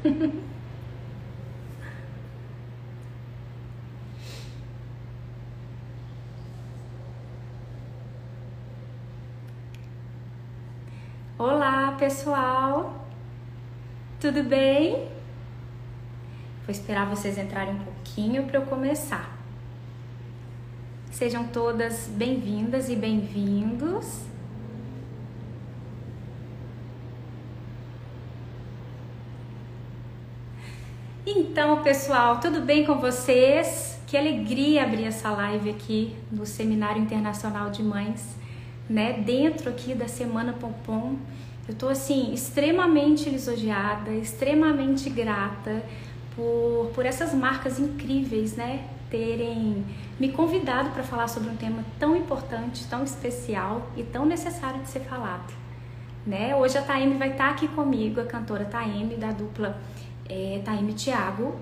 Olá, pessoal. Tudo bem? Vou esperar vocês entrarem um pouquinho para eu começar. Sejam todas bem-vindas e bem-vindos. Então, pessoal, tudo bem com vocês? Que alegria abrir essa live aqui no Seminário Internacional de Mães, né? Dentro aqui da Semana Pompom. Eu tô assim extremamente lisonjeada, extremamente grata por, por essas marcas incríveis, né? Terem me convidado para falar sobre um tema tão importante, tão especial e tão necessário de ser falado. Né? Hoje a Taime vai estar aqui comigo, a cantora Taime da dupla é, Taime Thiago,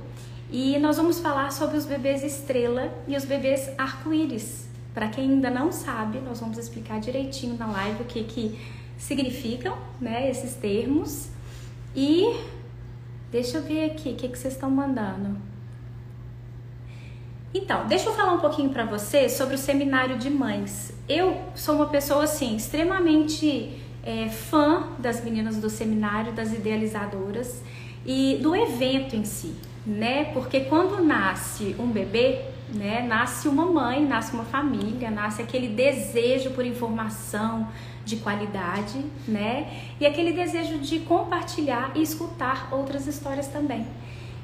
e nós vamos falar sobre os bebês estrela e os bebês arco-íris. Para quem ainda não sabe, nós vamos explicar direitinho na live o que, que significam né, esses termos. E deixa eu ver aqui o que, que vocês estão mandando. Então, deixa eu falar um pouquinho para você sobre o seminário de mães. Eu sou uma pessoa assim extremamente é, fã das meninas do seminário, das idealizadoras e do evento em si, né? Porque quando nasce um bebê, né, nasce uma mãe, nasce uma família, nasce aquele desejo por informação de qualidade, né? E aquele desejo de compartilhar e escutar outras histórias também.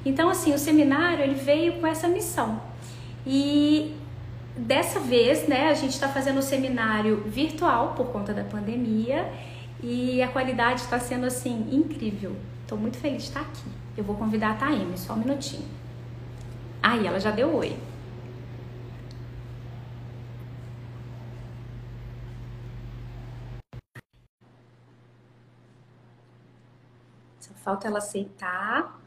Então, assim, o seminário ele veio com essa missão. E dessa vez, né, a gente está fazendo o seminário virtual por conta da pandemia e a qualidade está sendo assim incrível. Estou muito feliz de estar aqui. Eu vou convidar a Taime, só um minutinho. Aí, ela já deu oi. Só falta ela aceitar.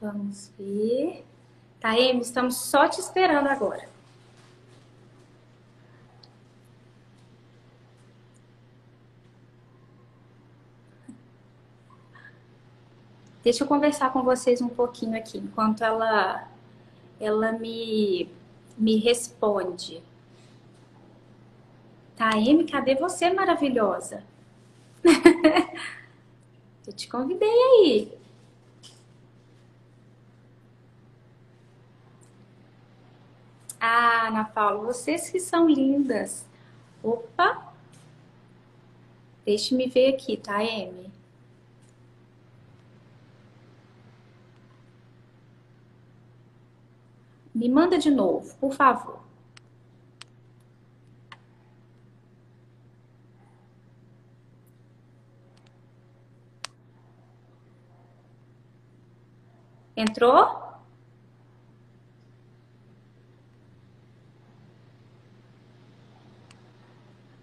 Vamos ver. Tá, Amy? Estamos só te esperando agora. Deixa eu conversar com vocês um pouquinho aqui, enquanto ela, ela me, me responde. Tá, Amy, cadê você, maravilhosa? eu te convidei aí. Ah, Ana Paula, vocês que são lindas. Opa! Deixe-me ver aqui, tá, Amy? Me manda de novo, por favor. Entrou?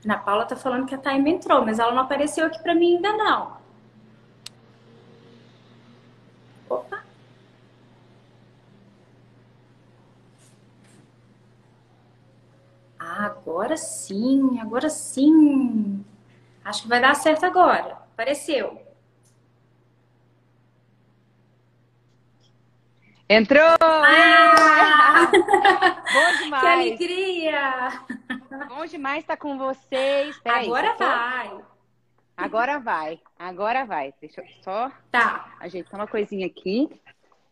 Ana Paula tá falando que a Taime entrou, mas ela não apareceu aqui para mim ainda não. Opa. Ah, agora sim, agora sim. Acho que vai dar certo agora. Apareceu. Entrou! Ah! Bom demais! Que alegria! Bom demais estar com vocês. Peraí, Agora vai! Agora vai, agora vai. Deixa eu só tá. ajeitar uma coisinha aqui.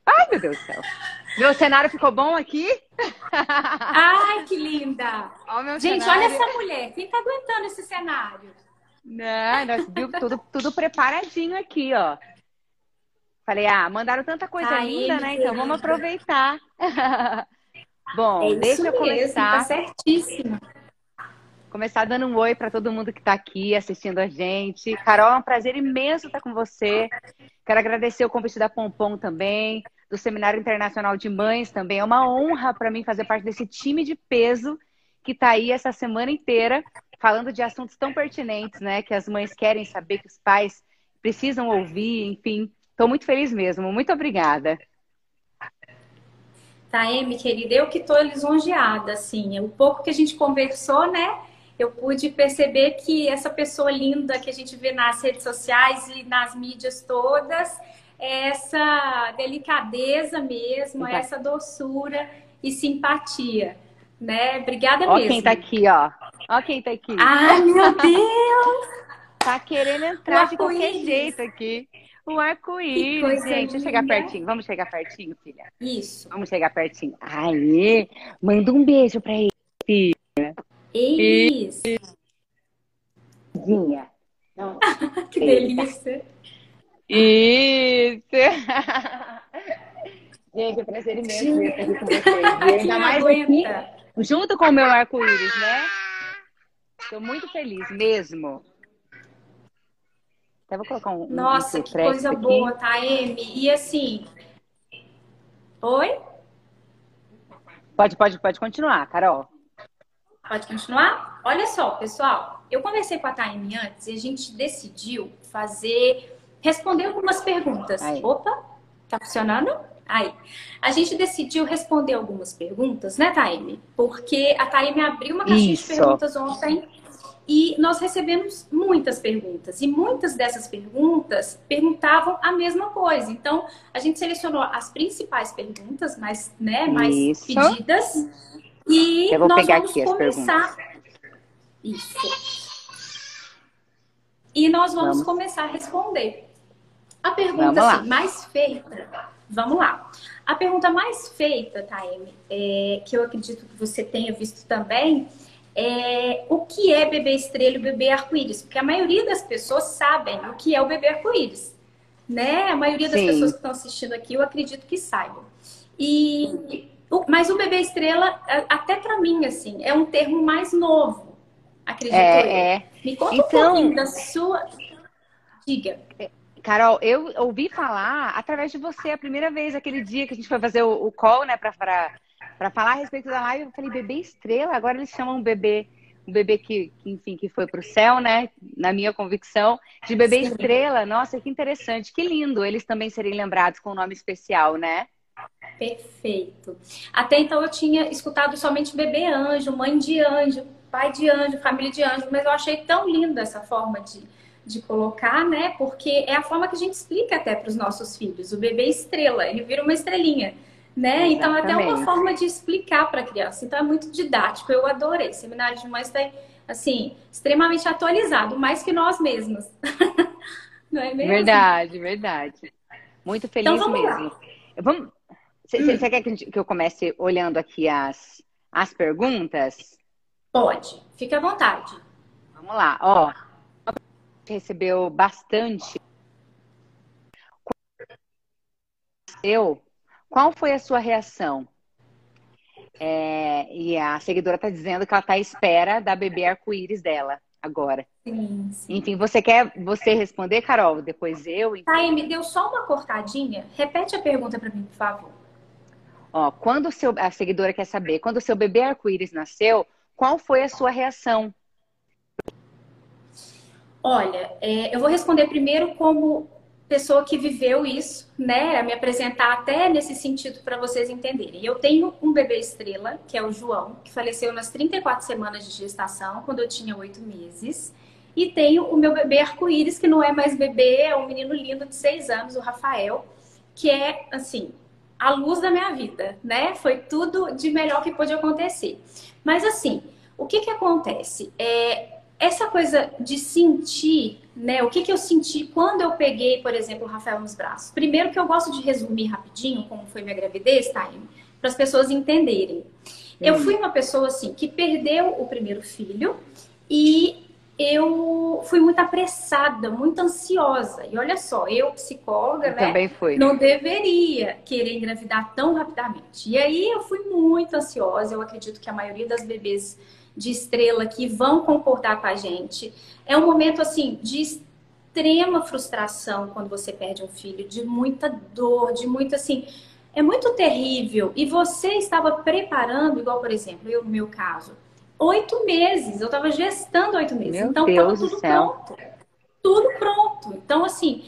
Ai, meu Deus do céu. Meu cenário ficou bom aqui? Ai, que linda! Gente, cenário. olha essa mulher. Quem tá aguentando esse cenário? Não, nós viu tudo, tudo preparadinho aqui, ó. Falei, ah, mandaram tanta coisa tá linda, né? Então vamos aproveitar. Bom, é deixa eu começar. Mesmo, tá certíssimo. Começar dando um oi para todo mundo que está aqui assistindo a gente. Carol, é um prazer imenso estar com você. Quero agradecer o convite da Pompom também, do Seminário Internacional de Mães também. É uma honra para mim fazer parte desse time de peso que está aí essa semana inteira falando de assuntos tão pertinentes, né? Que as mães querem saber, que os pais precisam ouvir, enfim. Estou muito feliz mesmo. Muito obrigada. Taeme, querida, eu que estou lisonjeada, assim. O pouco que a gente conversou, né? Eu pude perceber que essa pessoa linda que a gente vê nas redes sociais e nas mídias todas, é essa delicadeza mesmo, é essa doçura e simpatia, né? Obrigada ó mesmo. Ó quem tá aqui, ó. Ó quem tá aqui. Ai, meu Deus! tá querendo entrar de qualquer jeito aqui. O arco-íris, gente. Deixa eu chegar pertinho. Vamos chegar pertinho, filha? Isso. Vamos chegar pertinho. Aí, manda um beijo pra ele, Isso. Dinha. que delícia. Isso. gente, é prazer imenso estar aqui com vocês. E ainda mais aqui, junto com o meu arco-íris, né? Estou muito feliz mesmo. Até vou colocar um. Nossa, um que coisa aqui. boa, tá, Amy? E assim. Oi? Pode, pode, pode continuar, Carol. Pode continuar? Olha só, pessoal. Eu conversei com a Taime antes e a gente decidiu fazer. responder algumas perguntas. Aí. Opa, tá funcionando? Aí. A gente decidiu responder algumas perguntas, né, Taime? Porque a Taime abriu uma caixinha Isso. de perguntas ontem e nós recebemos muitas perguntas. E muitas dessas perguntas perguntavam a mesma coisa. Então, a gente selecionou as principais perguntas, mais, né, mais Isso. pedidas. E Eu vou nós pegar vamos aqui as começar. Isso. E nós vamos, Vamos. começar a responder. A pergunta assim, mais feita. Vamos lá. A pergunta mais feita, Taime, é, que eu acredito que você tenha visto também, é o que é bebê estrela e bebê arco-íris? Porque a maioria das pessoas sabem o que é o bebê arco-íris. Né? A maioria das Sim. pessoas que estão assistindo aqui, eu acredito que saibam. E, mas o bebê estrela, até para mim, assim, é um termo mais novo. Acredito eu. É, é. Me conta Então- um pouquinho da sua. Diga. Carol, eu ouvi falar através de você a primeira vez, aquele dia que a gente foi fazer o, o call, né, pra falar a respeito da live. Eu falei, bebê estrela, agora eles chamam um bebê, um bebê que, que, enfim, que foi pro céu, né, na minha convicção, de bebê Sim. estrela. Nossa, que interessante, que lindo eles também serem lembrados com um nome especial, né? Perfeito. Até então eu tinha escutado somente bebê anjo, mãe de anjo, pai de anjo, família de anjo, mas eu achei tão linda essa forma de, de colocar, né? Porque é a forma que a gente explica até para os nossos filhos. O bebê estrela, ele vira uma estrelinha, né? Então é até uma Exatamente. forma de explicar para a criança. Então é muito didático. Eu adorei. Seminário de mães está assim extremamente atualizado, mais que nós mesmos. Não é mesmo? Verdade, verdade. Muito feliz Então, vamos lá. mesmo. Vamos. Você quer que, eu comece olhando aqui as, as perguntas? Pode. Fique à vontade. Vamos lá, ó. Recebeu bastante. Eu, qual foi a sua reação? É, e a seguidora está dizendo que ela está à espera da bebê arco-íris dela agora. Sim, sim. Enfim, você quer você responder, Carol? Depois eu? Então, Tá, me deu só uma cortadinha. Repete a pergunta para mim, por favor. Ó, quando o seu, a seguidora quer saber, quando o seu bebê arco-íris nasceu, qual foi a sua reação? Olha, é, eu vou responder primeiro como pessoa que viveu isso, né? Me apresentar até nesse sentido para vocês entenderem. Eu tenho um bebê estrela, que é o João, que faleceu nas 34 semanas de gestação, quando eu tinha oito meses. E tenho o meu bebê arco-íris, que não é mais bebê, é um menino lindo de seis anos, o Rafael, que é, assim, a luz da minha vida, né? Foi tudo de melhor que pôde acontecer. Mas, assim, o que que acontece? É, essa coisa de sentir, né? O que, que eu senti quando eu peguei, por exemplo, o Rafael nos braços? Primeiro que eu gosto de resumir rapidinho como foi minha gravidez, Time, para as pessoas entenderem. Eu fui uma pessoa assim que perdeu o primeiro filho e eu fui muito apressada, muito ansiosa. E olha só, eu psicóloga, Eu né? também fui. não deveria querer engravidar tão rapidamente. E aí eu fui muito ansiosa. Eu acredito que a maioria das bebês de estrela que vão concordar com a gente. É um momento assim de extrema frustração quando você perde um filho, de muita dor, de muito assim. É muito terrível. E você estava preparando, igual por exemplo, eu no meu caso, oito meses. Eu estava gestando oito meses. Meu então Deus estava do tudo céu. pronto. Tudo pronto. Então, assim,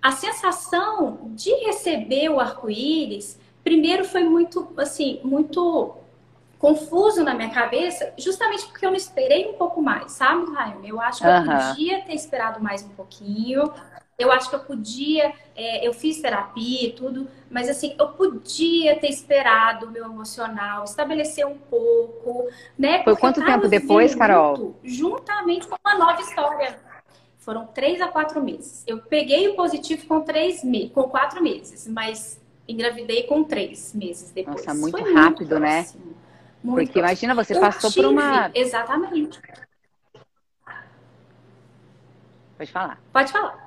a sensação de receber o arco-íris primeiro foi muito, assim, muito confuso na minha cabeça, justamente porque eu não esperei um pouco mais, sabe, Raim? Eu acho que eu podia ter esperado mais um pouquinho. Eu acho que eu podia, é, eu fiz terapia e tudo, mas assim, eu podia ter esperado o meu emocional, estabelecer um pouco, né? Foi quanto tempo depois, Carol? Juntamente com uma nova história. Foram três a quatro meses. Eu peguei o positivo com três meses, com quatro meses, mas engravidei com três meses depois. Nossa, muito Foi rápido, muito né? Muito Porque imagina, você eu passou tive, por uma. Exatamente. Pode falar. Pode falar.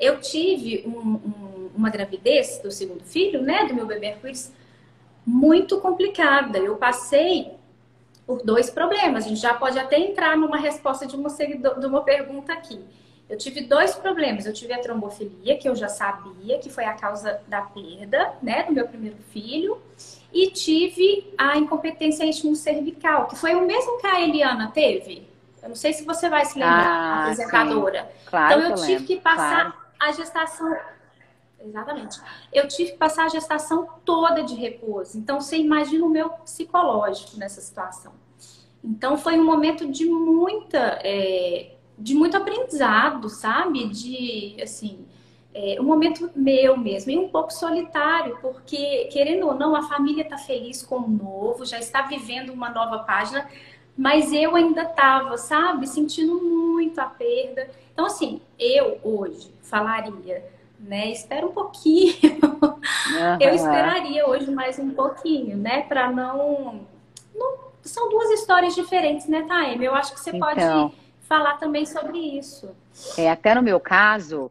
Eu tive um, um, uma gravidez do segundo filho, né, do meu bebê Arco-Íris, muito complicada. Eu passei por dois problemas. A gente já pode até entrar numa resposta de uma, de uma pergunta aqui. Eu tive dois problemas. Eu tive a trombofilia, que eu já sabia que foi a causa da perda, né, do meu primeiro filho. E tive a incompetência íntima-cervical, que foi o mesmo que a Eliana teve. Eu não sei se você vai se lembrar, ah, apresentadora. Claro então eu que tive que passar claro. A gestação Exatamente. Eu tive que passar a gestação toda de repouso. Então, você imagina o meu psicológico nessa situação. Então, foi um momento de muita, é, de muito aprendizado, sabe? De, assim, é, um momento meu mesmo e um pouco solitário, porque, querendo ou não, a família está feliz com o novo, já está vivendo uma nova página, mas eu ainda estava, sabe? Sentindo muito a perda. Então, assim, eu hoje falaria né? Espera um pouquinho. Uhum. Eu esperaria hoje mais um pouquinho, né? Para não... não... São duas histórias diferentes, né, Taeme? Eu acho que você então, pode falar também sobre isso. É, até no meu caso,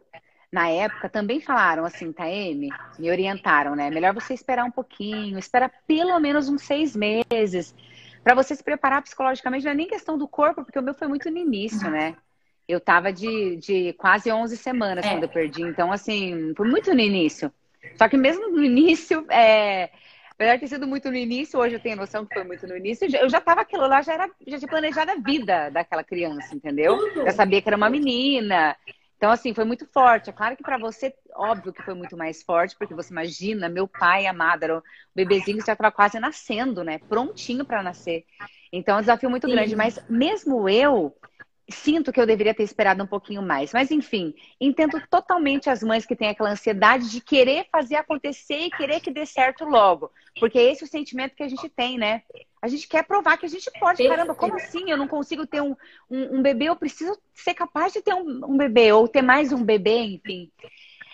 na época, também falaram assim, Taeme, me orientaram, né? Melhor você esperar um pouquinho, espera pelo menos uns seis meses, para você se preparar psicologicamente. Não é nem questão do corpo, porque o meu foi muito no início, né? Eu tava de, de quase 11 semanas é. quando eu perdi. Então, assim, foi muito no início. Só que mesmo no início, é... apesar de ter sido muito no início, hoje eu tenho noção que foi muito no início, eu já tava aquilo lá, já, era, já tinha planejado a vida daquela criança, entendeu? Já sabia que era uma menina. Então, assim, foi muito forte. É claro que para você, óbvio que foi muito mais forte, porque você imagina, meu pai amado, era um bebezinho que já estava quase nascendo, né? Prontinho para nascer. Então, é um desafio muito Sim. grande. Mas mesmo eu, sinto que eu deveria ter esperado um pouquinho mais. Mas, enfim, entendo totalmente as mães que têm aquela ansiedade de querer fazer acontecer e querer que dê certo logo. Porque é esse é o sentimento que a gente tem, né? A gente quer provar que a gente pode. Caramba, como assim? Eu não consigo ter um, um, um bebê, eu preciso ser capaz de ter um, um bebê, ou ter mais um bebê, enfim.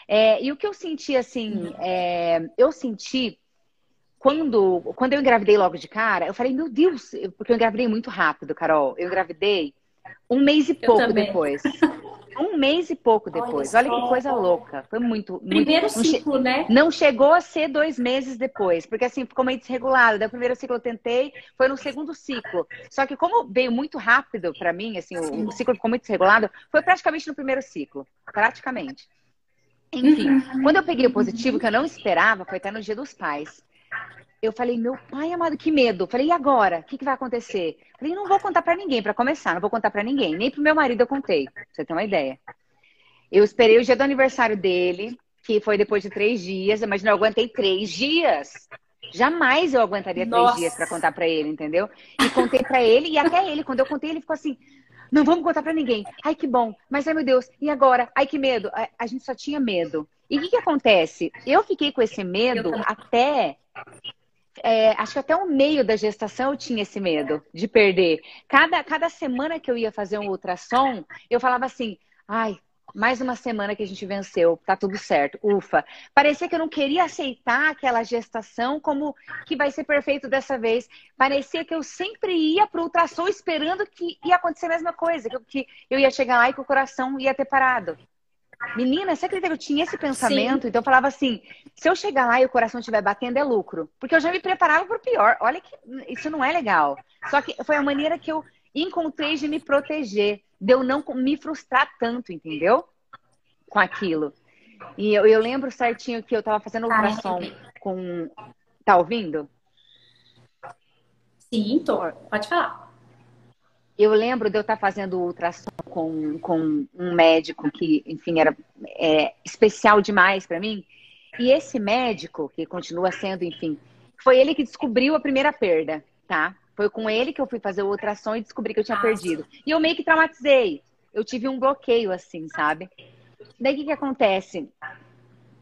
É, e o que eu senti, assim, é, eu senti quando, quando eu engravidei logo de cara, eu falei, meu Deus, porque eu engravidei muito rápido, Carol. Eu engravidei um mês e pouco depois. Um mês e pouco depois. Olha, Olha que coisa louca. Foi muito. Primeiro muito, ciclo, né? Não chegou a ser dois meses depois, porque assim, ficou meio desregulado. Daí o primeiro ciclo eu tentei, foi no segundo ciclo. Só que como veio muito rápido para mim, assim, o, o, ciclo ficou muito desregulado, foi praticamente no primeiro ciclo. Praticamente. Enfim, uhum. quando eu peguei o positivo, que eu não esperava, foi até no dia dos pais eu falei, meu pai amado, que medo. Falei, e agora? O que, que vai acontecer? Falei, não vou contar para ninguém, para começar, não vou contar para ninguém. Nem pro meu marido eu contei, pra você ter uma ideia. Eu esperei o dia do aniversário dele, que foi depois de três dias. Imagina, eu aguentei três dias. Jamais eu aguentaria Nossa. três dias para contar para ele, entendeu? E contei para ele, e até ele, quando eu contei, ele ficou assim: não vamos contar para ninguém. Ai, que bom. Mas, ai, meu Deus, e agora? Ai, que medo. A, a gente só tinha medo. E o que, que acontece? Eu fiquei com esse medo até é, acho que até o meio da gestação eu tinha esse medo de perder. Cada, cada semana que eu ia fazer um ultrassom, eu falava assim, ai, mais uma semana que a gente venceu, tá tudo certo, ufa. Parecia que eu não queria aceitar aquela gestação como que vai ser perfeito dessa vez. Parecia que eu sempre ia pro ultrassom esperando que ia acontecer a mesma coisa, que eu ia chegar lá e que o coração ia ter parado. Menina, você acredita que eu tinha esse pensamento? Sim. Então eu falava assim: se eu chegar lá e o coração estiver batendo, é lucro. Porque eu já me preparava para o pior. Olha que isso não é legal. Só que foi a maneira que eu encontrei de me proteger, de eu não me frustrar tanto, entendeu? Com aquilo. E eu, eu lembro certinho que eu estava fazendo ultrassom com. Tá ouvindo? Sim, tô. Pode falar. Eu lembro de eu estar fazendo ultrassom com, com um médico que, enfim, era é, especial demais para mim. E esse médico, que continua sendo, enfim, foi ele que descobriu a primeira perda, tá? Foi com ele que eu fui fazer o ultrassom e descobri que eu tinha perdido. E eu meio que traumatizei. Eu tive um bloqueio, assim, sabe? Daí o que, que acontece?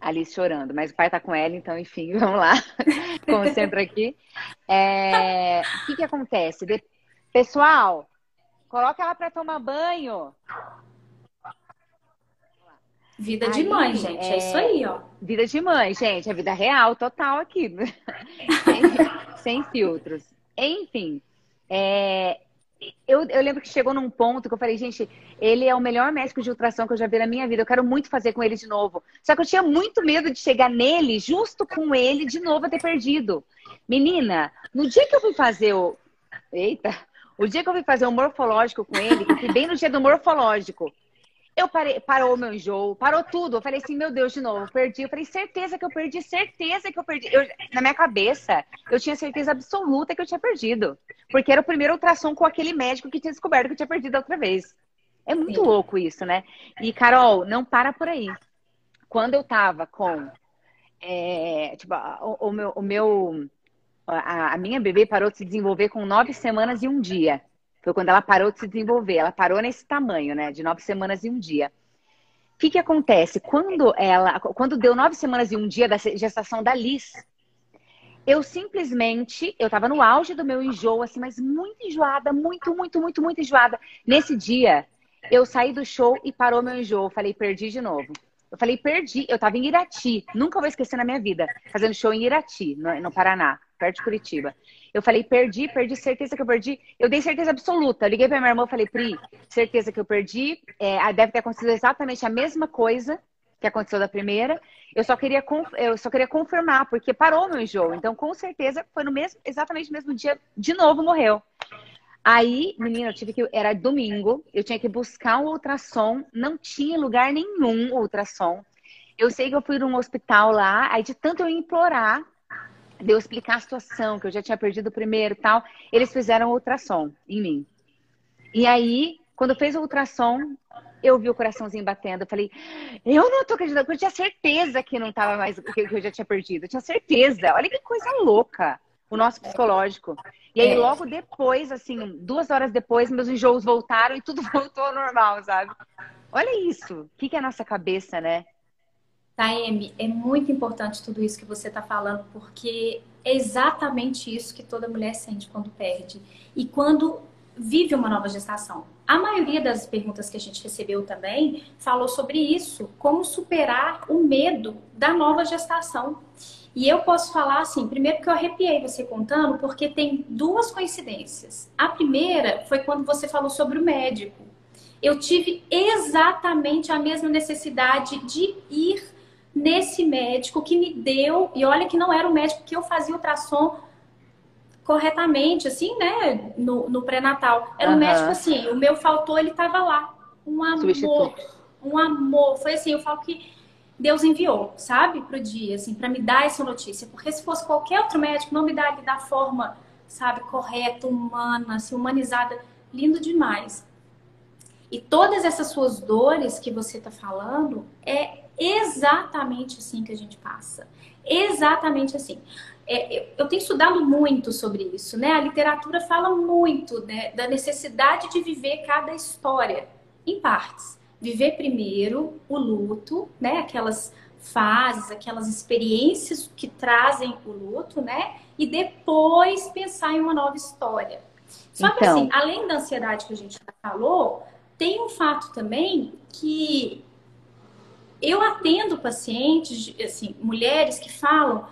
Alice chorando, mas o pai tá com ela, então, enfim, vamos lá. Como sempre aqui. É... O que, que acontece? De... Pessoal, coloca ela para tomar banho. Vida de mãe, gente. É... é... isso aí, ó. Vida de mãe, gente. É vida real, total aqui. sem, sem filtros. Enfim, é, eu, eu, lembro que chegou num ponto que eu falei, gente, ele é o melhor médico de ultrassom que eu já vi na minha vida. Eu quero muito fazer com ele de novo. Só que eu tinha muito medo de chegar nele, justo com ele, de novo, a ter perdido. Menina, no dia que eu fui fazer o. Eita! O dia que eu fui fazer o morfológico com ele, que bem no dia do morfológico, eu parei, parou o meu enjoo, parou tudo. Eu falei assim, meu Deus, de novo, perdi. Eu falei, certeza que eu perdi, certeza que eu perdi. Eu, na minha cabeça, eu tinha certeza absoluta que eu tinha perdido. Porque era o primeiro ultrassom com aquele médico que tinha descoberto que eu tinha perdido outra vez. É muito Sim. louco isso, né? E, Carol, não para por aí. Quando eu tava com. É, tipo, o, o, meu. O meu a, a minha bebê parou de se desenvolver com nove semanas e um dia. Foi quando ela parou de se desenvolver. Ela parou nesse tamanho, né? De nove semanas e um dia. O que, que acontece? Quando ela, quando deu nove semanas e um dia da gestação da Liz, eu simplesmente, eu tava no auge do meu enjoo, assim, mas muito enjoada, muito, muito, muito, muito enjoada. Nesse dia, eu saí do show e parou meu enjoo. Falei, perdi de novo. Eu falei, perdi. Eu tava em Irati. Nunca vou esquecer na minha vida. Fazendo show em Irati, no, no Paraná, perto de Curitiba. Eu falei, perdi, perdi, certeza que eu perdi. Eu dei certeza absoluta. Eu liguei pra minha irmã e falei, Pri, certeza que eu perdi. É, deve ter acontecido exatamente a mesma coisa que aconteceu da primeira. Eu só queria, eu só queria confirmar, porque parou meu enjoo. Então, com certeza, foi no mesmo, exatamente no mesmo dia, de novo morreu. Aí, menina, eu tive que. Era domingo, eu tinha que buscar um ultrassom, não tinha lugar nenhum ultrassom. Eu sei que eu fui num hospital lá, aí de tanto eu implorar, de eu explicar a situação, que eu já tinha perdido o primeiro e tal, eles fizeram ultrassom em mim. E aí, quando fez o ultrassom, eu vi o coraçãozinho batendo. Eu falei, eu não tô acreditando, porque eu tinha certeza que não tava mais, que eu já tinha perdido. Eu tinha certeza. Olha que coisa louca o nosso psicológico. E aí, é. logo depois, assim, duas horas depois, meus enjoos voltaram e tudo voltou ao normal, sabe? Olha isso. O que, que é a nossa cabeça, né? Taeme, é muito importante tudo isso que você está falando, porque é exatamente isso que toda mulher sente quando perde. E quando vive uma nova gestação. A maioria das perguntas que a gente recebeu também falou sobre isso, como superar o medo da nova gestação. E eu posso falar assim, primeiro que eu arrepiei você contando, porque tem duas coincidências. A primeira foi quando você falou sobre o médico. Eu tive exatamente a mesma necessidade de ir nesse médico que me deu, e olha que não era o médico que eu fazia ultrassom corretamente, assim, né, no, no pré-natal. Era uhum. um médico assim, o meu faltou, ele tava lá. Um amor, um amor. Foi assim, eu falo que Deus enviou, sabe, pro dia, assim, para me dar essa notícia. Porque se fosse qualquer outro médico, não me daria da forma, sabe, correta, humana, assim, humanizada. Lindo demais. E todas essas suas dores que você tá falando é exatamente assim que a gente passa. Exatamente assim. É, eu tenho estudado muito sobre isso, né? A literatura fala muito né, da necessidade de viver cada história em partes. Viver primeiro o luto, né? Aquelas fases, aquelas experiências que trazem o luto, né? E depois pensar em uma nova história. Só então... que assim, além da ansiedade que a gente falou, tem um fato também que eu atendo pacientes, assim, mulheres que falam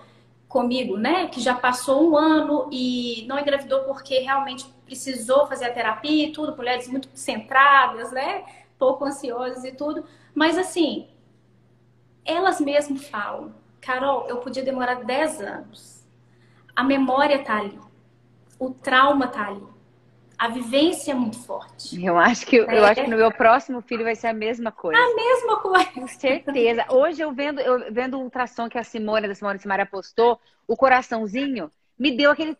comigo, né, que já passou um ano e não engravidou porque realmente precisou fazer a terapia e tudo, mulheres muito centradas, né, pouco ansiosas e tudo, mas assim, elas mesmas falam, Carol, eu podia demorar 10 anos. A memória tá ali. O trauma tá ali a vivência é muito forte. Eu acho que é. eu acho que no meu próximo filho vai ser a mesma coisa. A mesma coisa. Com certeza. Hoje eu vendo eu vendo o ultrassom que a Simone da Simone Simara postou, o coraçãozinho me deu aquele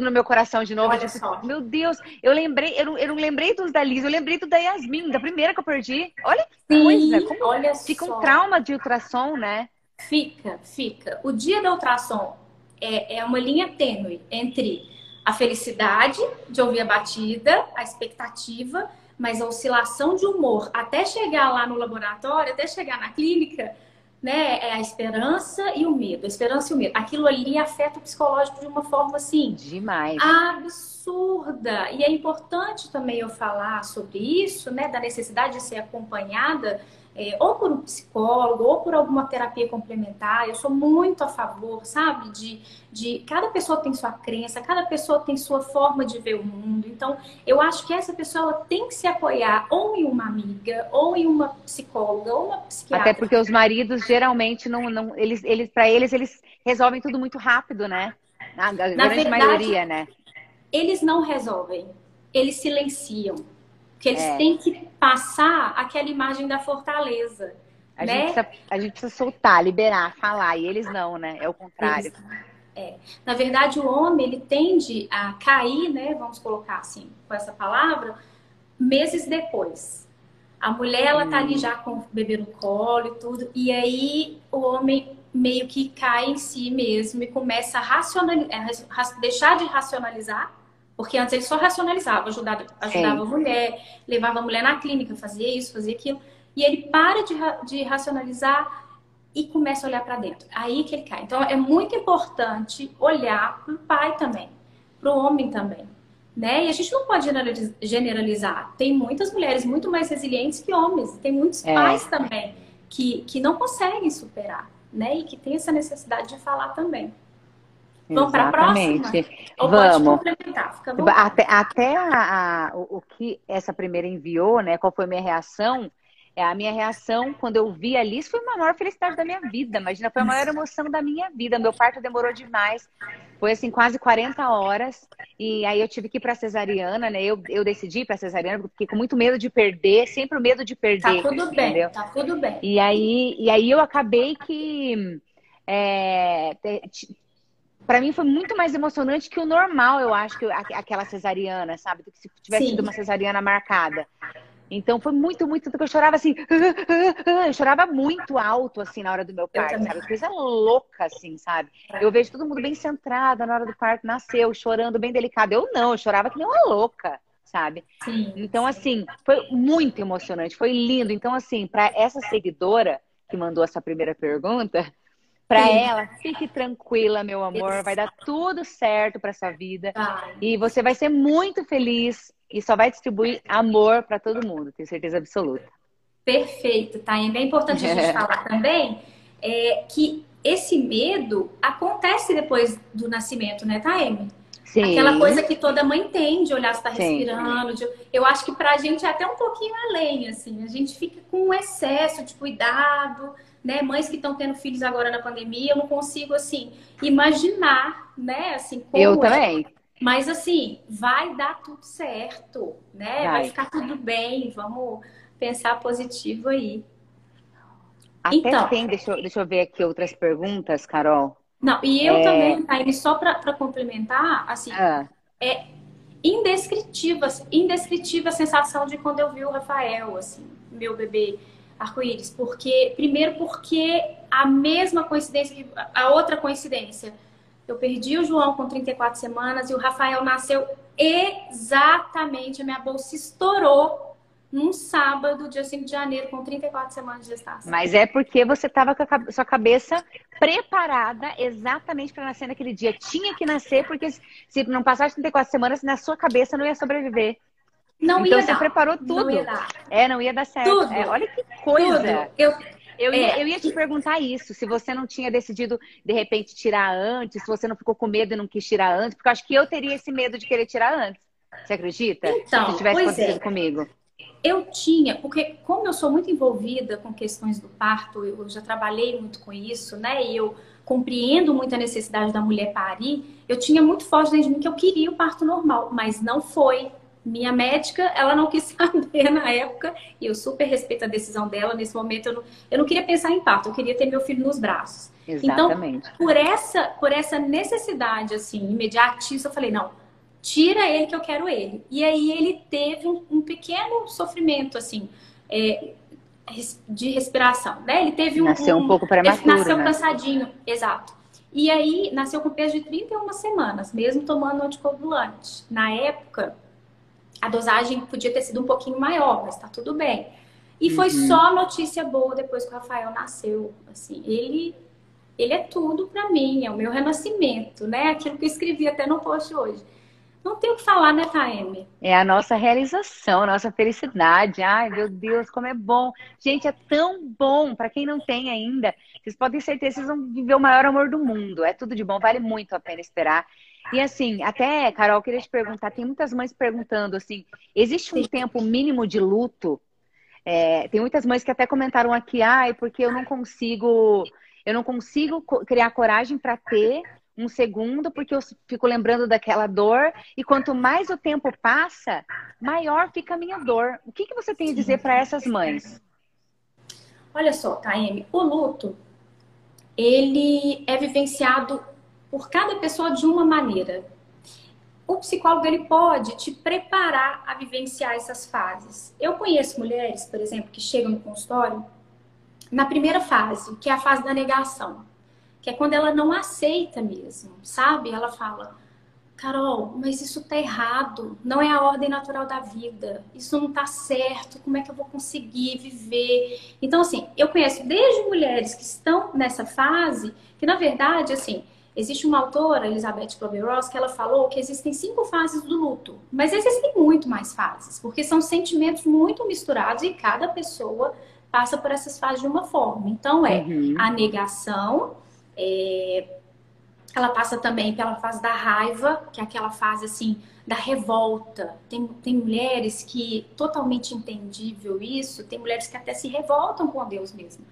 no meu coração de novo. Olha só. Meu Deus, eu lembrei, eu não, eu não lembrei dos da Liz, eu lembrei do da Yasmin, da primeira que eu perdi. Olha que Sim, coisa, como olha fica só. um trauma de ultrassom, né? Fica, fica. O dia da ultrassom é, é uma linha tênue entre a felicidade de ouvir a batida, a expectativa, mas a oscilação de humor até chegar lá no laboratório, até chegar na clínica, né, é a esperança e o medo. A esperança e o medo. Aquilo ali afeta o psicológico de uma forma assim. Demais. Absurda. E é importante também eu falar sobre isso, né, da necessidade de ser acompanhada é, ou por um psicólogo, ou por alguma terapia complementar. Eu sou muito a favor, sabe? De, de cada pessoa tem sua crença, cada pessoa tem sua forma de ver o mundo. Então, eu acho que essa pessoa tem que se apoiar ou em uma amiga, ou em uma psicóloga, ou uma psiquiatra. Até porque os maridos geralmente não, não eles, eles para eles eles resolvem tudo muito rápido, né? Na, Na grande verdade, maioria, né? Eles não resolvem, eles silenciam. Porque eles é. têm que passar aquela imagem da fortaleza. A, né? gente precisa, a gente precisa soltar, liberar, falar. E eles não, né? É o contrário. É. Na verdade, o homem ele tende a cair, né? Vamos colocar assim, com essa palavra, meses depois. A mulher, ela hum. tá ali hum. já com o bebê no colo e tudo. E aí o homem meio que cai em si mesmo e começa a racionalizar, é, deixar de racionalizar porque antes ele só racionalizava, ajudava, ajudava a mulher, levava a mulher na clínica, fazia isso, fazia aquilo. E ele para de, de racionalizar e começa a olhar para dentro. Aí que ele cai. Então é muito importante olhar para o pai também, para o homem também. Né? E a gente não pode generalizar. Tem muitas mulheres muito mais resilientes que homens. Tem muitos é. pais também que, que não conseguem superar, né? E que tem essa necessidade de falar também. Vamos para a próxima? Ou Vamos. Até, até a, a, o, o, que essa primeira enviou, né? Qual foi a minha reação? É, a minha reação, quando eu vi a Liz, foi a maior felicidade da minha vida. Imagina, foi a maior emoção da minha vida. Meu parto demorou demais. Foi assim, quase 40 horas. E aí eu tive que ir para cesariana, né? Eu, eu decidi ir para cesariana, porque fiquei com muito medo de perder, sempre o medo de perder. Tá tudo entendeu? bem, tá tudo bem. E aí, e aí eu acabei que. É, para mim foi muito mais emocionante que o normal, eu acho, que aquela cesariana, sabe? Do que se tivesse Sim. sido uma cesariana marcada. Então foi muito, muito, que eu chorava assim, eu chorava muito alto, assim, na hora do meu parto, sabe? Coisa louca, assim, sabe? Eu vejo todo mundo bem centrado na hora do parto, nasceu, chorando, bem delicado. Eu não, eu chorava que nem uma louca, sabe? Sim. Então, assim, foi muito emocionante, foi lindo. Então, assim, para essa seguidora que mandou essa primeira pergunta, para ela, fique tranquila, meu amor, vai dar tudo certo para essa vida e você vai ser muito feliz e só vai distribuir amor para todo mundo, tenho certeza absoluta. Perfeito, Taime. É importante a gente falar também é, que esse medo acontece depois do nascimento, né, Taime? Sim. Aquela coisa que toda mãe tem de olhar se está respirando. De... Eu acho que para a gente é até um pouquinho além, assim. A gente fica com um excesso de cuidado, né, mães que estão tendo filhos agora na pandemia, eu não consigo assim imaginar, né, assim como Eu é. também. Mas assim, vai dar tudo certo, né? Vai, vai ficar tudo bem, vamos pensar positivo aí. Até então, tem, deixa eu, deixa eu ver aqui outras perguntas, Carol. Não, e eu é... também, Taine, só para complementar, assim, ah. é indescritível, indescritível a sensação de quando eu vi o Rafael, assim, meu bebê arco-íris? Porque, primeiro, porque a mesma coincidência, a outra coincidência. Eu perdi o João com 34 semanas e o Rafael nasceu exatamente, a minha bolsa estourou num sábado, dia 5 de janeiro, com 34 semanas de gestação. Mas é porque você estava com a sua cabeça preparada exatamente para nascer naquele dia. Tinha que nascer, porque se não passasse 34 semanas, na sua cabeça não ia sobreviver. Não então ia você dar. preparou tudo. Não ia dar. É, não ia dar certo. Tudo. É, olha que coisa. Tudo. Eu, eu, ia, é. eu ia te perguntar isso, se você não tinha decidido, de repente, tirar antes, se você não ficou com medo e não quis tirar antes, porque eu acho que eu teria esse medo de querer tirar antes. Você acredita? Então, se tivesse acontecido é. comigo. Eu tinha, porque como eu sou muito envolvida com questões do parto, eu já trabalhei muito com isso, né? E eu compreendo muito a necessidade da mulher parir, eu tinha muito forte dentro de mim que eu queria o parto normal, mas não foi. Minha médica, ela não quis saber na época, e eu super respeito a decisão dela. Nesse momento, eu não, eu não queria pensar em parto, eu queria ter meu filho nos braços. Exatamente. Então, por essa, por essa necessidade, assim, imediatista, eu falei, não, tira ele que eu quero ele. E aí ele teve um, um pequeno sofrimento, assim. É, de respiração, né? Ele teve um. Nasceu um, pouco prematuro. Nasceu né? cansadinho, exato. E aí nasceu com peso de 31 semanas, mesmo tomando anticoagulante. Na época, a dosagem podia ter sido um pouquinho maior, mas tá tudo bem. E foi uhum. só notícia boa depois que o Rafael nasceu. Assim, ele ele é tudo para mim, é o meu renascimento, né? Aquilo que eu escrevi até no post hoje. Não tem o que falar, né, Taeme? É a nossa realização, a nossa felicidade. Ai, meu Deus, como é bom. Gente, é tão bom. Para quem não tem ainda, vocês podem ter certeza que vocês vão viver o maior amor do mundo. É tudo de bom, vale muito a pena esperar. E assim, até, Carol, queria te perguntar, tem muitas mães perguntando assim, existe um Sim. tempo mínimo de luto? É, tem muitas mães que até comentaram aqui, ai, porque eu não consigo eu não consigo criar coragem para ter um segundo, porque eu fico lembrando daquela dor. E quanto mais o tempo passa, maior fica a minha dor. O que, que você tem a dizer para essas mães? Olha só, Taime, o luto, ele é vivenciado por cada pessoa de uma maneira. O psicólogo ele pode te preparar a vivenciar essas fases. Eu conheço mulheres, por exemplo, que chegam no consultório na primeira fase, que é a fase da negação, que é quando ela não aceita mesmo, sabe? Ela fala: Carol, mas isso tá errado, não é a ordem natural da vida, isso não tá certo, como é que eu vou conseguir viver? Então, assim, eu conheço desde mulheres que estão nessa fase, que na verdade, assim, existe uma autora, Elizabeth Kubler-Ross, que ela falou que existem cinco fases do luto, mas existem muito mais fases, porque são sentimentos muito misturados e cada pessoa passa por essas fases de uma forma. Então, é uhum. a negação, é, ela passa também pela fase da raiva, que é aquela fase assim da revolta. Tem, tem mulheres que, totalmente entendível isso, tem mulheres que até se revoltam com Deus mesmo.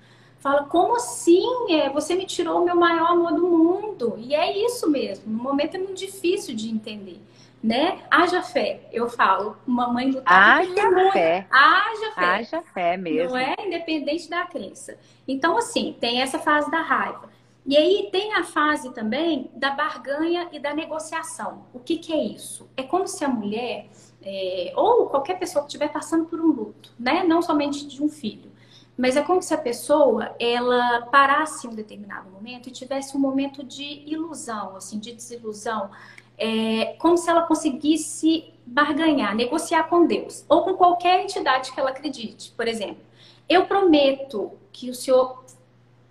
Fala, como assim? É, você me tirou o meu maior amor do mundo. E é isso mesmo. No momento é muito difícil de entender né? Haja fé, eu falo. Uma mãe lutar. Haja fé. Haja fé. Haja fé mesmo. Não é independente da crença. Então, assim, tem essa fase da raiva. E aí tem a fase também da barganha e da negociação. O que, que é isso? É como se a mulher, é, ou qualquer pessoa que estiver passando por um luto, né? Não somente de um filho. Mas é como se a pessoa, ela parasse em um determinado momento e tivesse um momento de ilusão, assim, de desilusão, é, como se ela conseguisse barganhar, negociar com Deus ou com qualquer entidade que ela acredite. Por exemplo, eu prometo que o Senhor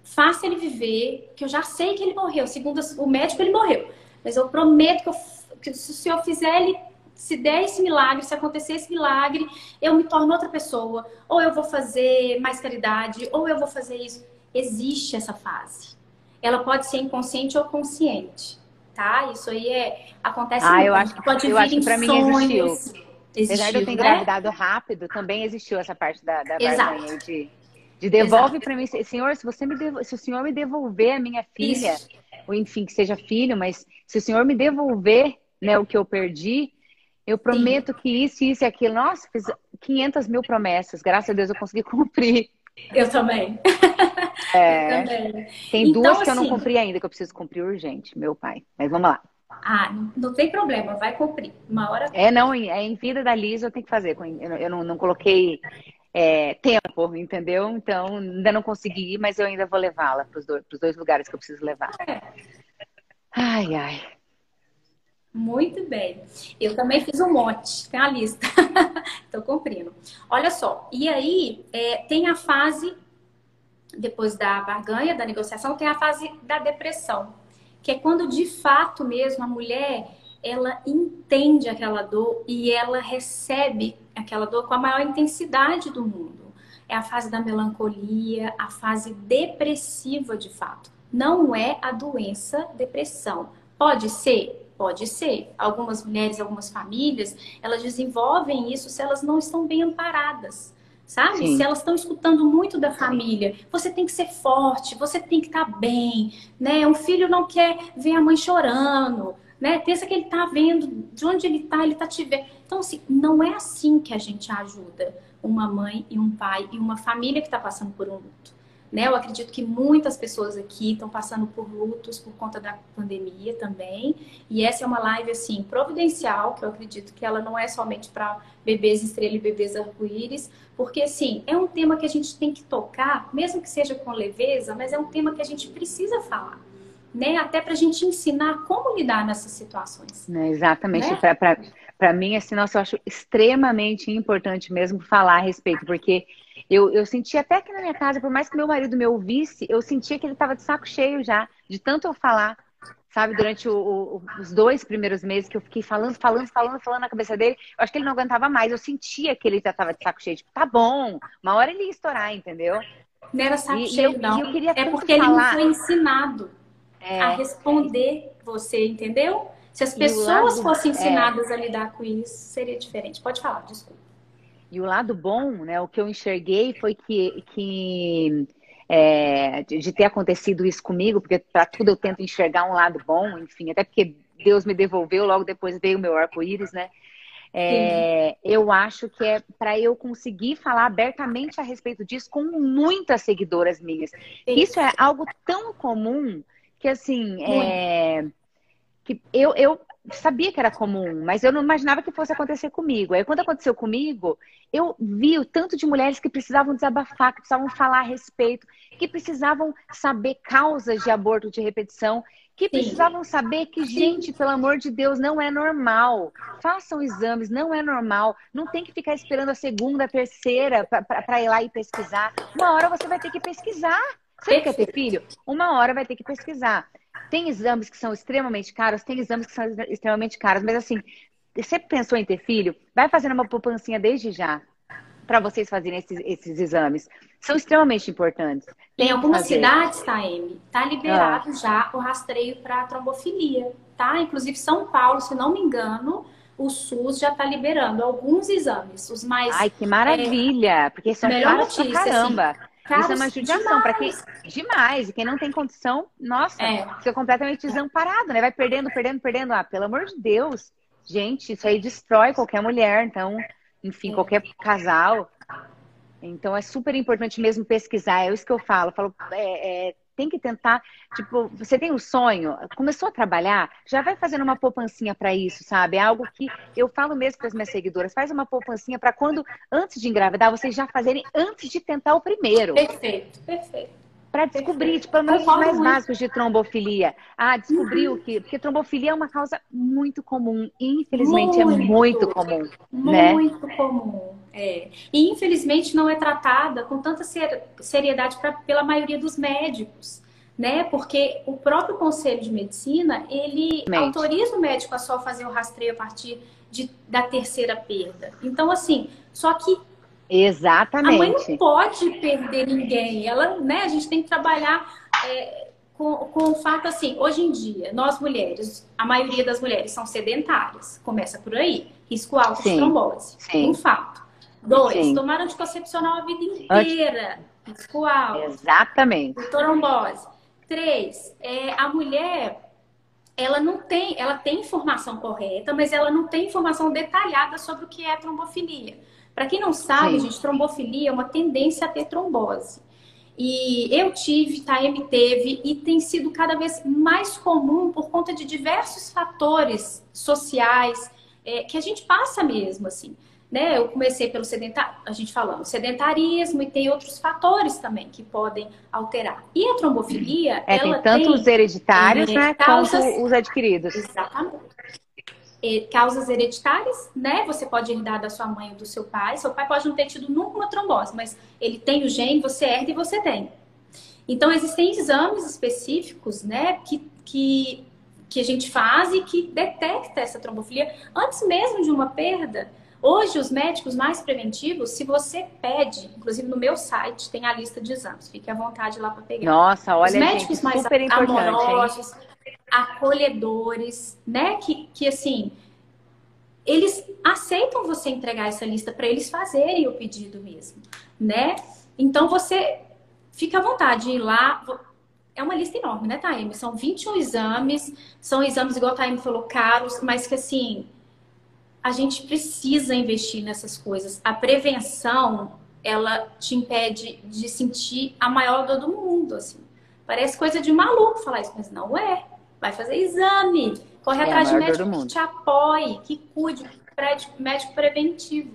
faça ele viver, que eu já sei que ele morreu, segundo o médico ele morreu, mas eu prometo que, eu, que se o Senhor fizer ele se der esse milagre, se acontecer esse milagre, eu me torno outra pessoa, ou eu vou fazer mais caridade, ou eu vou fazer isso. Existe essa fase. Ela pode ser inconsciente ou consciente tá? Isso aí é acontece ah, muito. eu acho que pode eu acho que para mim existiu. existiu. Apesar de eu ter né? engravidado rápido, também existiu essa parte da, da barganha de, de devolve para mim, senhor, se você me devolve, se o senhor me devolver a minha filha, Isso. ou enfim que seja filho, mas se o senhor me devolver, né, o que eu perdi, eu prometo Sim. que isso, isso e aquilo. Nossa, fiz 500 mil promessas. Graças a Deus eu consegui cumprir. Eu também. É, eu também. Tem então, duas que eu não assim, cumpri ainda, que eu preciso cumprir urgente, meu pai. Mas vamos lá. Ah, não, tem problema, vai cumprir. Uma hora. É, não, é em vida da Liz eu tenho que fazer. Eu não, não coloquei é, tempo, entendeu? Então, ainda não consegui mas eu ainda vou levá-la para os dois, dois lugares que eu preciso levar. É. Ai, ai. Muito bem. Eu também fiz um monte, tem a lista. Estou cumprindo. Olha só, e aí é, tem a fase, depois da barganha, da negociação, tem a fase da depressão, que é quando de fato mesmo a mulher ela entende aquela dor e ela recebe aquela dor com a maior intensidade do mundo. É a fase da melancolia, a fase depressiva de fato. Não é a doença depressão. Pode ser? Pode ser. Algumas mulheres, algumas famílias, elas desenvolvem isso se elas não estão bem amparadas. Sabe? Sim. Se elas estão escutando muito da família, você tem que ser forte, você tem que estar tá bem, né? Um filho não quer ver a mãe chorando, né? Pensa que ele está vendo de onde ele está, ele está te vendo. Então, assim, não é assim que a gente ajuda uma mãe e um pai e uma família que está passando por um luto. Né? Eu acredito que muitas pessoas aqui estão passando por lutos por conta da pandemia também. E essa é uma live assim providencial, que eu acredito que ela não é somente para bebês estrela e bebês arco-íris, porque assim, é um tema que a gente tem que tocar, mesmo que seja com leveza, mas é um tema que a gente precisa falar. Né? Até para a gente ensinar como lidar nessas situações. É, exatamente. Né? Para mim, assim, nossa, eu acho extremamente importante mesmo falar a respeito, porque eu, eu senti até que na minha casa, por mais que meu marido me ouvisse, eu sentia que ele estava de saco cheio já, de tanto eu falar, sabe, durante o, o, os dois primeiros meses que eu fiquei falando, falando, falando, falando na cabeça dele, eu acho que ele não aguentava mais, eu sentia que ele já estava de saco cheio, tipo, tá bom, uma hora ele ia estourar, entendeu? Não era saco e, cheio, eu, não. é porque falar... ele não foi ensinado é, a responder você, entendeu? Se as pessoas lado, fossem é. ensinadas é... a lidar com isso, seria diferente. Pode falar, desculpa. E o lado bom, né, o que eu enxerguei foi que, que é, de ter acontecido isso comigo, porque para tudo eu tento enxergar um lado bom, enfim, até porque Deus me devolveu, logo depois veio o meu arco-íris, né? É, eu acho que é para eu conseguir falar abertamente a respeito disso com muitas seguidoras minhas. Isso é algo tão comum que assim é, que eu, eu sabia que era comum, mas eu não imaginava que fosse acontecer comigo. Aí quando aconteceu comigo, eu vi o tanto de mulheres que precisavam desabafar, que precisavam falar a respeito, que precisavam saber causas de aborto de repetição, que Sim. precisavam saber que, gente, pelo amor de Deus, não é normal. Façam exames, não é normal. Não tem que ficar esperando a segunda, a terceira para ir lá e pesquisar. Uma hora você vai ter que pesquisar. Você quer ter filho? Uma hora vai ter que pesquisar. Tem exames que são extremamente caros, tem exames que são extremamente caros, mas assim, você pensou em ter filho? Vai fazendo uma poupancinha desde já para vocês fazerem esses, esses, exames. São extremamente importantes. Tem em algumas cidades, tá, Amy? Tá liberado ah. já o rastreio para trombofilia, tá? Inclusive São Paulo, se não me engano, o SUS já está liberando alguns exames, os mais. Ai, que maravilha! É, porque são melhor notícia, caramba. Assim, Isso é uma judiação para quem demais e quem não tem condição, nossa, é. fica completamente desamparado, né? Vai perdendo, perdendo, perdendo. Ah, pelo amor de Deus, gente, isso aí destrói qualquer mulher, então, enfim, é. qualquer casal. Então é super importante mesmo pesquisar. É isso que eu falo. Eu falo, é, é tem que tentar, tipo, você tem um sonho, começou a trabalhar, já vai fazendo uma poupancinha para isso, sabe? É algo que eu falo mesmo para as minhas seguidoras, faz uma poupancinha para quando, antes de engravidar, vocês já fazerem antes de tentar o primeiro. Perfeito, perfeito. Para descobrir, tipo, pelo menos os mais muito. básicos de trombofilia. Ah, descobriu uhum. que. Porque trombofilia é uma causa muito comum. Infelizmente, é muito, é muito comum. Né? Muito né? comum. É. E infelizmente não é tratada com tanta seriedade pra, pela maioria dos médicos, né? Porque o próprio Conselho de Medicina, ele autoriza o médico a só fazer o rastreio a partir de, da terceira perda. Então, assim, só que Exatamente. A mãe não pode perder ninguém. Ela, né, a gente tem que trabalhar é, com, com o fato assim, hoje em dia, nós mulheres, a maioria das mulheres são sedentárias. Começa por aí. Risco alto Sim. de trombose. Sim. Um fato. Dois, Sim. tomar anticoncepcional a vida inteira. Risco alto. Exatamente. Trombose. Três, é, a mulher ela não tem, ela tem informação correta, mas ela não tem informação detalhada sobre o que é trombofilia. Para quem não sabe, Sim. gente, trombofilia é uma tendência a ter trombose. E eu tive, Taeme teve, e tem sido cada vez mais comum por conta de diversos fatores sociais é, que a gente passa mesmo, assim né? Eu comecei pelo sedentar, a gente falando sedentarismo e tem outros fatores também que podem alterar. E a trombofilia, é, ela tem tanto tem, os hereditários, é, né, quanto os adquiridos. Exatamente. Causas hereditárias, né? Você pode herdar da sua mãe ou do seu pai. Seu pai pode não ter tido nunca uma trombose, mas ele tem o gene, você herda e você tem. Então, existem exames específicos, né, que, que, que a gente faz e que detecta essa trombofilia antes mesmo de uma perda Hoje, os médicos mais preventivos, se você pede, inclusive no meu site tem a lista de exames, fique à vontade lá para pegar. Nossa, olha, os médicos gente, mais amorosos, hein? Acolhedores, né? Que, que assim, eles aceitam você entregar essa lista para eles fazerem o pedido mesmo, né? Então você fica à vontade de ir lá. É uma lista enorme, né, Taime? São 21 exames, são exames, igual a Taime falou, caros, mas que assim, a gente precisa investir nessas coisas. A prevenção ela te impede de sentir a maior dor do mundo, assim. Parece coisa de maluco falar isso, mas não é. Vai fazer exame, corre é atrás de médico que te apoie, que cuide, médico preventivo.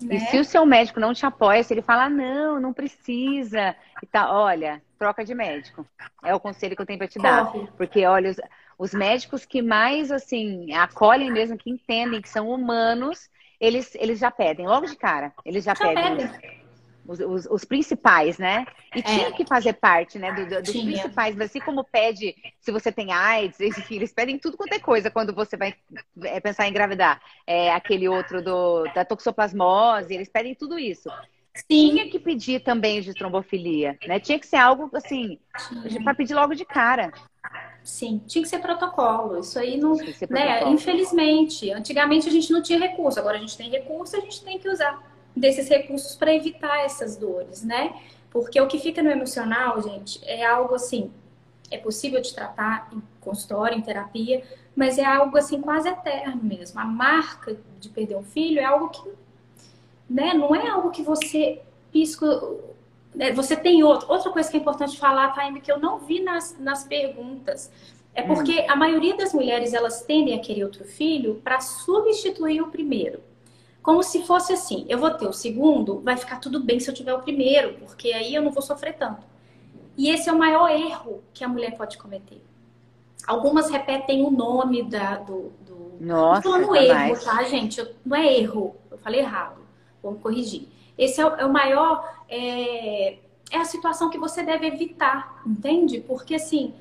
Né? E se o seu médico não te apoia, se ele fala, não, não precisa, e tá, olha, troca de médico. É o conselho que eu tenho para te dar. Porque, olha, os, os médicos que mais, assim, acolhem mesmo, que entendem que são humanos, eles, eles já pedem, logo de cara. Eles já, já pedem. pedem. Os, os, os, principais, né? E é. tinha que fazer parte, né? Do, do, dos tinha. principais, assim como pede se você tem AIDS, enfim, eles pedem tudo quanto é coisa quando você vai é, pensar em engravidar. É, aquele outro do, da toxoplasmose, eles pedem tudo isso. Sim. Tinha que pedir também de trombofilia, né? Tinha que ser algo assim, para pedir logo de cara. Sim, tinha que ser protocolo. Isso aí não. Né? Infelizmente, antigamente a gente não tinha recurso, agora a gente tem recurso, a gente tem que usar desses recursos para evitar essas dores, né? Porque o que fica no emocional, gente, é algo assim, é possível de tratar em consultório, em terapia, mas é algo assim quase eterno mesmo. A marca de perder um filho é algo que, né, não é algo que você pisca, né, você tem outro. Outra coisa que é importante falar, Taime, que eu não vi nas, nas perguntas, é hum. porque hum. a maioria das mulheres elas tendem a querer outro filho para substituir o primeiro. Como se fosse assim, eu vou ter o segundo, vai ficar tudo bem se eu tiver o primeiro, porque aí eu não vou sofrer tanto. E esse é o maior erro que a mulher pode cometer. Algumas repetem o nome da, do, do. Nossa, não erro, tá, gente? Eu, não é erro, eu falei errado. Vamos corrigir. Esse é o, é o maior. É, é a situação que você deve evitar, entende? Porque assim,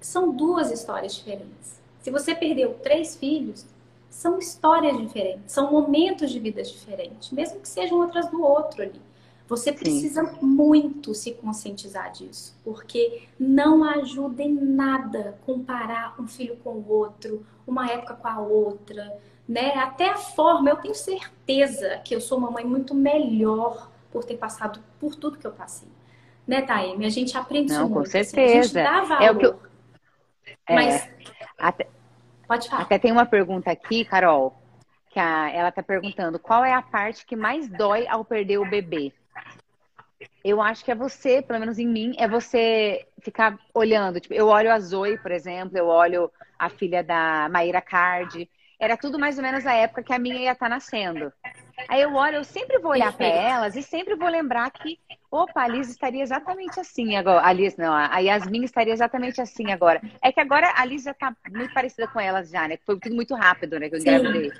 são duas histórias diferentes. Se você perdeu três filhos, são histórias diferentes, são momentos de vida diferentes, mesmo que sejam outras do outro ali. Você precisa Sim. muito se conscientizar disso, porque não ajuda em nada comparar um filho com o outro, uma época com a outra, né? Até a forma, eu tenho certeza que eu sou uma mãe muito melhor por ter passado por tudo que eu passei. Né, Taime? A gente aprende não, isso com certeza. Assim, a gente dá valor. É o que eu... É, mas... Até Pode falar. Até tem uma pergunta aqui, Carol, que a, ela está perguntando qual é a parte que mais dói ao perder o bebê? Eu acho que é você, pelo menos em mim, é você ficar olhando. Tipo, eu olho a Zoe, por exemplo, eu olho a filha da Maíra Card. Era tudo mais ou menos a época que a minha ia estar tá nascendo. Aí eu olho, eu sempre vou olhar para elas e sempre vou lembrar que Opa, a Liz estaria exatamente assim agora. A Liz, não, a Yasmin estaria exatamente assim agora. É que agora a Liz já tá muito parecida com elas já, né? Foi tudo muito rápido, né? Que eu engravidei.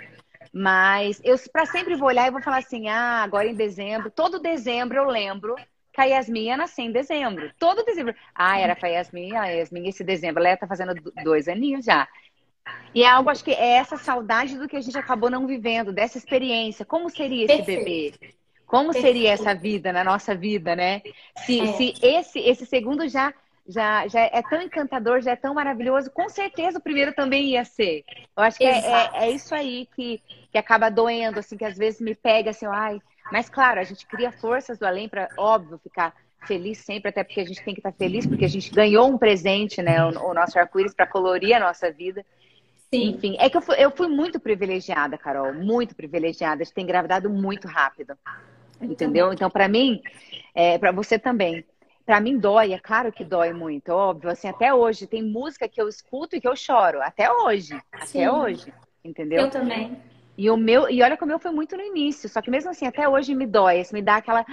Mas eu para sempre vou olhar e vou falar assim: ah, agora em dezembro, todo dezembro eu lembro que a Yasmin ia nascer em dezembro. Todo dezembro. Ah, era pra Yasmin, a Yasmin esse dezembro. Ela tá fazendo dois aninhos já. E é algo, acho que é essa saudade do que a gente acabou não vivendo, dessa experiência. Como seria esse Perfeito. bebê? Como seria essa vida na nossa vida, né? Se, é. se esse, esse segundo já, já, já é tão encantador, já é tão maravilhoso, com certeza o primeiro também ia ser. Eu acho que é, é, é, isso aí que, que acaba doendo, assim, que às vezes me pega assim, ai. Mas claro, a gente cria forças do além para, óbvio, ficar feliz sempre, até porque a gente tem que estar feliz, porque a gente ganhou um presente, né? O, o nosso arco-íris para colorir a nossa vida. Sim. Enfim, é que eu fui, eu fui muito privilegiada, Carol, muito privilegiada de ter engravidado muito rápido. Entendeu? Então, para mim, é, para você também. Para mim dói, é claro que dói muito, óbvio. Assim, até hoje tem música que eu escuto e que eu choro, até hoje, Sim. até hoje, entendeu? Eu também. E o meu, e olha como eu foi muito no início, só que mesmo assim até hoje me dói, assim, me dá aquela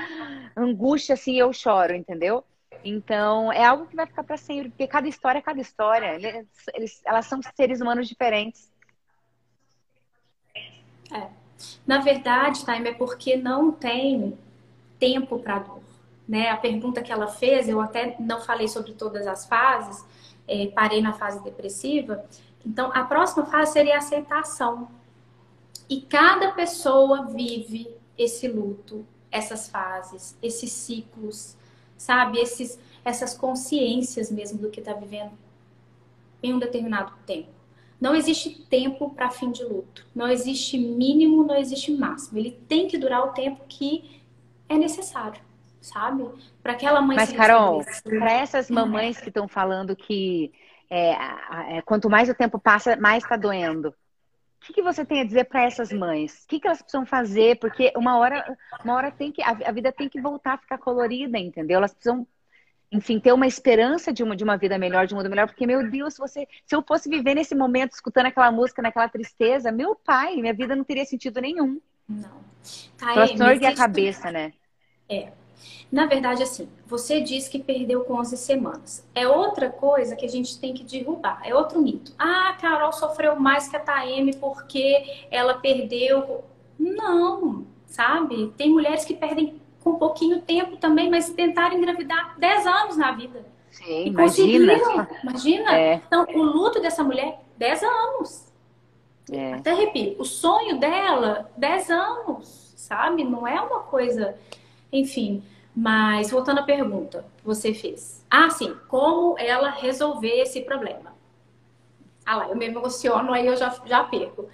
angústia assim, eu choro, entendeu? Então, é algo que vai ficar para sempre, porque cada história é cada história. Eles, elas são seres humanos diferentes. É. Na verdade, Time, é porque não tem tempo para dor. Né? A pergunta que ela fez, eu até não falei sobre todas as fases, é, parei na fase depressiva. Então, a próxima fase seria a aceitação. E cada pessoa vive esse luto, essas fases, esses ciclos, sabe? Esses, essas consciências mesmo do que está vivendo em um determinado tempo. Não existe tempo para fim de luto. Não existe mínimo, não existe máximo. Ele tem que durar o tempo que é necessário, sabe? Para aquela mãe. Mas, Carol, para essas mamães que estão falando que é, é, quanto mais o tempo passa, mais está doendo. O que, que você tem a dizer para essas mães? O que, que elas precisam fazer? Porque uma hora, uma hora tem que a, vida tem que voltar a ficar colorida, entendeu? Elas precisam enfim, ter uma esperança de uma, de uma vida melhor, de um mundo melhor, porque, meu Deus, se, você, se eu fosse viver nesse momento, escutando aquela música, naquela tristeza, meu pai, minha vida não teria sentido nenhum. Não. Tá, Só ergue a cabeça, né? É. Na verdade, assim, você diz que perdeu com 11 semanas. É outra coisa que a gente tem que derrubar, é outro mito. Ah, a Carol sofreu mais que a Taeme porque ela perdeu. Não, sabe? Tem mulheres que perdem com pouquinho tempo também, mas tentaram engravidar 10 anos na vida. Sim, e imagina. Imagina. É. Então, o luto dessa mulher, 10 anos. É. Até repito, o sonho dela, 10 anos, sabe? Não é uma coisa. Enfim. Mas, voltando à pergunta que você fez. Ah, sim, como ela resolver esse problema? Ah lá, eu me emociono, aí eu já, já perco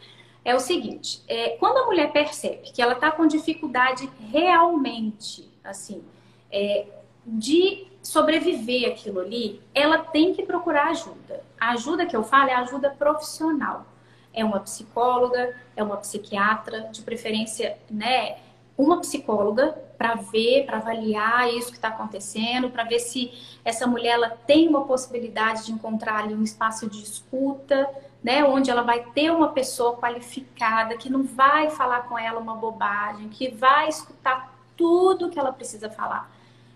é o seguinte: é, quando a mulher percebe que ela está com dificuldade realmente, assim, é, de sobreviver aquilo ali, ela tem que procurar ajuda. A ajuda que eu falo é ajuda profissional. É uma psicóloga, é uma psiquiatra, de preferência, né? Uma psicóloga para ver, para avaliar isso que está acontecendo, para ver se essa mulher ela tem uma possibilidade de encontrar ali um espaço de escuta, né, onde ela vai ter uma pessoa qualificada que não vai falar com ela uma bobagem, que vai escutar tudo que ela precisa falar.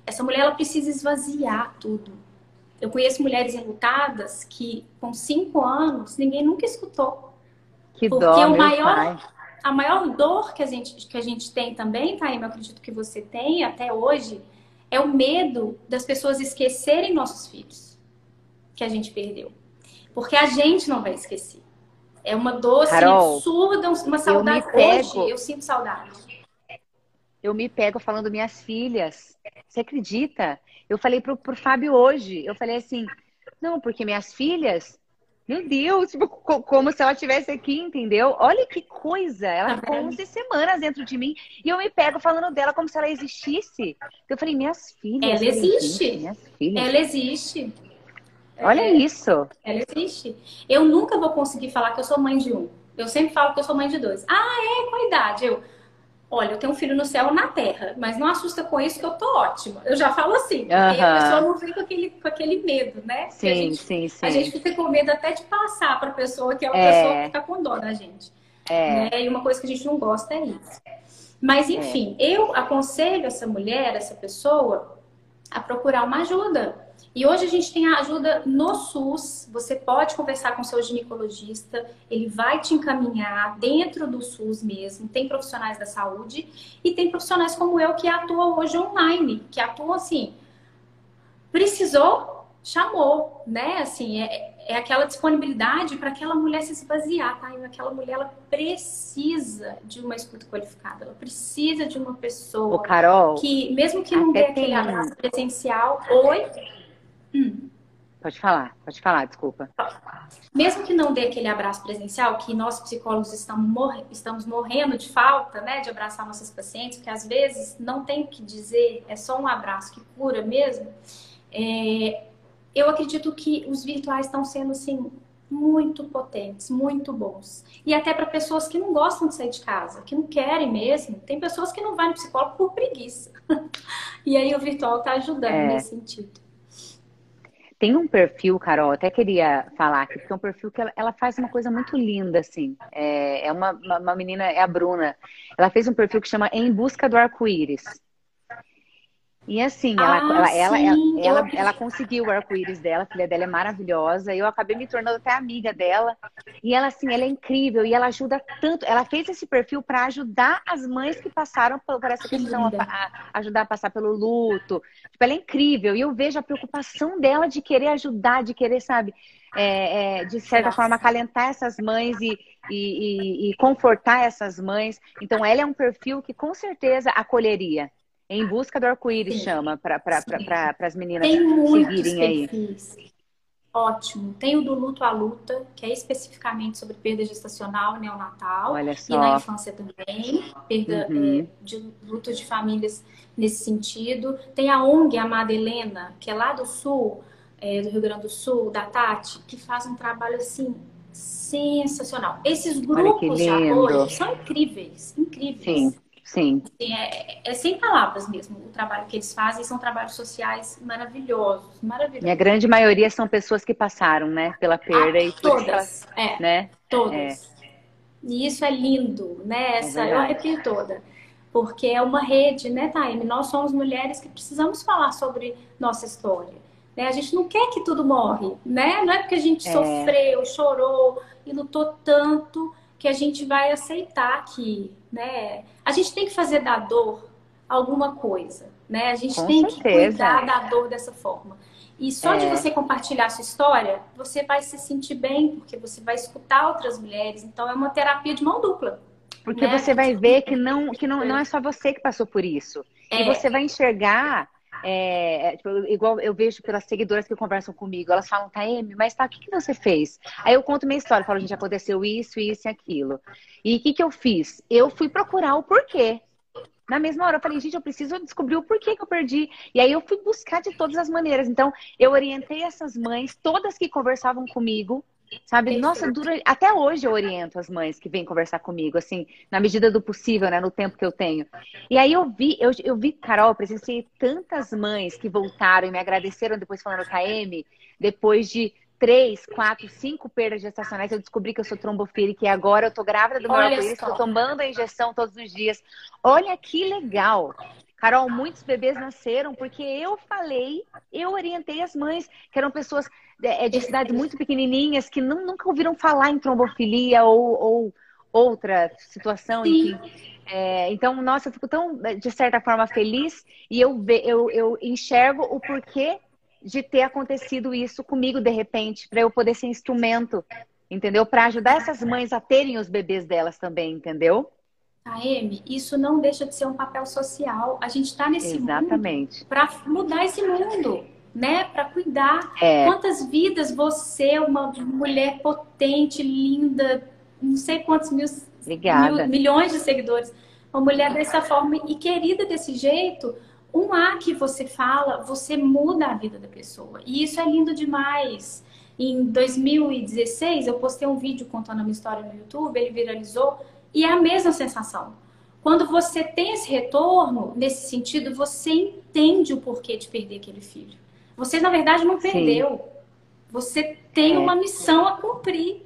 Essa mulher ela precisa esvaziar tudo. Eu conheço mulheres enlutadas que com cinco anos ninguém nunca escutou. Que porque dó, o maior, a maior dor que a gente que a gente tem também, Taima, eu acredito que você tem até hoje, é o medo das pessoas esquecerem nossos filhos que a gente perdeu. Porque a gente não vai esquecer. É uma dor assim, absurda, uma saudade. Eu pego, Hoje eu sinto saudade. Eu me pego falando minhas filhas. Você acredita? Eu falei pro, pro Fábio hoje. Eu falei assim, não, porque minhas filhas, meu Deus, tipo, como se ela estivesse aqui, entendeu? Olha que coisa! Ela tá ficou 11 semanas dentro de mim e eu me pego falando dela como se ela existisse. Eu falei, minhas filhas. Ela existe. Minhas filhas. Ela existe. Olha é, isso. Ela existe. Eu nunca vou conseguir falar que eu sou mãe de um. Eu sempre falo que eu sou mãe de dois. Ah, é? Qual a idade? Eu, olha, eu tenho um filho no céu ou na terra, mas não assusta com isso que eu tô ótima. Eu já falo assim. E a pessoa não vem com aquele, com aquele medo, né? Sim, gente, sim, sim. A gente fica com medo até de passar pra pessoa que é uma é. pessoa que fica com dó da gente. É. Né? E uma coisa que a gente não gosta é isso. Mas, enfim, é. eu aconselho essa mulher, essa pessoa, a procurar uma ajuda e hoje a gente tem a ajuda no SUS. Você pode conversar com seu ginecologista, ele vai te encaminhar dentro do SUS mesmo. Tem profissionais da saúde e tem profissionais como eu que atuam hoje online, que atuam assim. Precisou, chamou, né? Assim, é, é aquela disponibilidade para aquela mulher se esvaziar, tá? Aquela mulher ela precisa de uma escuta qualificada, ela precisa de uma pessoa Ô, Carol, que, mesmo que não dê aquele abraço presencial, oi, Hum. Pode falar, pode falar, desculpa. Mesmo que não dê aquele abraço presencial, que nós psicólogos estamos, morre, estamos morrendo de falta, né, de abraçar nossos pacientes, que às vezes não tem o que dizer, é só um abraço que cura mesmo. É, eu acredito que os virtuais estão sendo, assim, muito potentes, muito bons. E até para pessoas que não gostam de sair de casa, que não querem mesmo. Tem pessoas que não vão no psicólogo por preguiça. e aí o virtual está ajudando é. nesse sentido. Tem um perfil, Carol, até queria falar aqui, porque é um perfil que ela, ela faz uma coisa muito linda, assim. É, é uma, uma, uma, menina, é a Bruna. Ela fez um perfil que chama Em Busca do Arco-Íris. E assim, ela, ah, ela, ela, ela, ela, ela, conseguiu o arco-íris dela, a filha dela é maravilhosa. E eu acabei me tornando até amiga dela. E ela, assim, ela é incrível e ela ajuda tanto. Ela fez esse perfil para ajudar as mães que passaram por, por essa questão, a, a, ajudar a passar pelo luto. Tipo, ela é incrível. E eu vejo a preocupação dela de querer ajudar, de querer, sabe, é, é, de certa Nossa. forma, acalentar essas mães e, e, e, e confortar essas mães. Então, ela é um perfil que com certeza acolheria. Em busca do arco-íris chama para pra, as meninas Tem seguirem aí. Ótimo. Tem o do luto à luta, que é especificamente sobre perda gestacional e neonatal. Olha só. E na infância também, perda uhum. é, de luto de famílias nesse sentido. Tem a ONG Amada Helena, que é lá do sul, é, do Rio Grande do Sul, da Tati, que faz um trabalho assim sensacional. Esses grupos de apoio são incríveis, incríveis. Sim. Sim. É, é, sem palavras mesmo o trabalho que eles fazem, são trabalhos sociais maravilhosos, maravilhosos. E a grande maioria são pessoas que passaram, né, pela perda ah, e todas, é, né? Todas. É. E isso é lindo, né? É Essa, é eu arrepio toda. Porque é uma rede, né, Taime? Nós somos mulheres que precisamos falar sobre nossa história. Né? A gente não quer que tudo morre, né? Não é porque a gente é. sofreu, chorou e lutou tanto que a gente vai aceitar que, né? A gente tem que fazer da dor alguma coisa, né? A gente Com tem certeza. que cuidar da dor dessa forma. E só é. de você compartilhar a sua história, você vai se sentir bem, porque você vai escutar outras mulheres. Então é uma terapia de mão dupla. Porque né? você vai ver que não, que não, não é só você que passou por isso. É. E você vai enxergar é, é, tipo, igual eu vejo pelas seguidoras que conversam comigo, elas falam, Taeme, mas tá, o que, que você fez? Aí eu conto minha história, falo, gente, aconteceu isso, isso e aquilo. E o que, que eu fiz? Eu fui procurar o porquê. Na mesma hora, eu falei, gente, eu preciso descobrir o porquê que eu perdi. E aí eu fui buscar de todas as maneiras. Então, eu orientei essas mães, todas que conversavam comigo, Sabe? Nossa, dura... até hoje eu oriento as mães que vêm conversar comigo, assim, na medida do possível, né? No tempo que eu tenho. E aí eu vi, eu, eu vi, Carol, presenciei tantas mães que voltaram e me agradeceram depois falando KM, depois de três, quatro, cinco perdas gestacionais, eu descobri que eu sou trombofílica e agora eu tô grávida do meu arco-íris, tô tomando a injeção todos os dias. Olha que legal. Carol, muitos bebês nasceram porque eu falei, eu orientei as mães, que eram pessoas é, de cidades muito pequenininhas que não, nunca ouviram falar em trombofilia ou, ou outra situação, Sim. enfim. É, então, nossa, eu fico tão, de certa forma, feliz e eu, eu, eu enxergo o porquê de ter acontecido isso comigo de repente, para eu poder ser instrumento, entendeu? Para ajudar essas mães a terem os bebês delas também, entendeu? A Amy, isso não deixa de ser um papel social. A gente está nesse Exatamente. mundo para mudar esse mundo, né? Para cuidar. É. Quantas vidas você, uma mulher potente, linda, não sei quantos mil, mil, milhões de seguidores, uma mulher dessa forma e querida desse jeito, um A que você fala, você muda a vida da pessoa. E isso é lindo demais. Em 2016, eu postei um vídeo contando a minha história no YouTube, ele viralizou e é a mesma sensação. Quando você tem esse retorno, nesse sentido, você entende o porquê de perder aquele filho. Você, na verdade, não perdeu. Sim. Você tem é. uma missão a cumprir.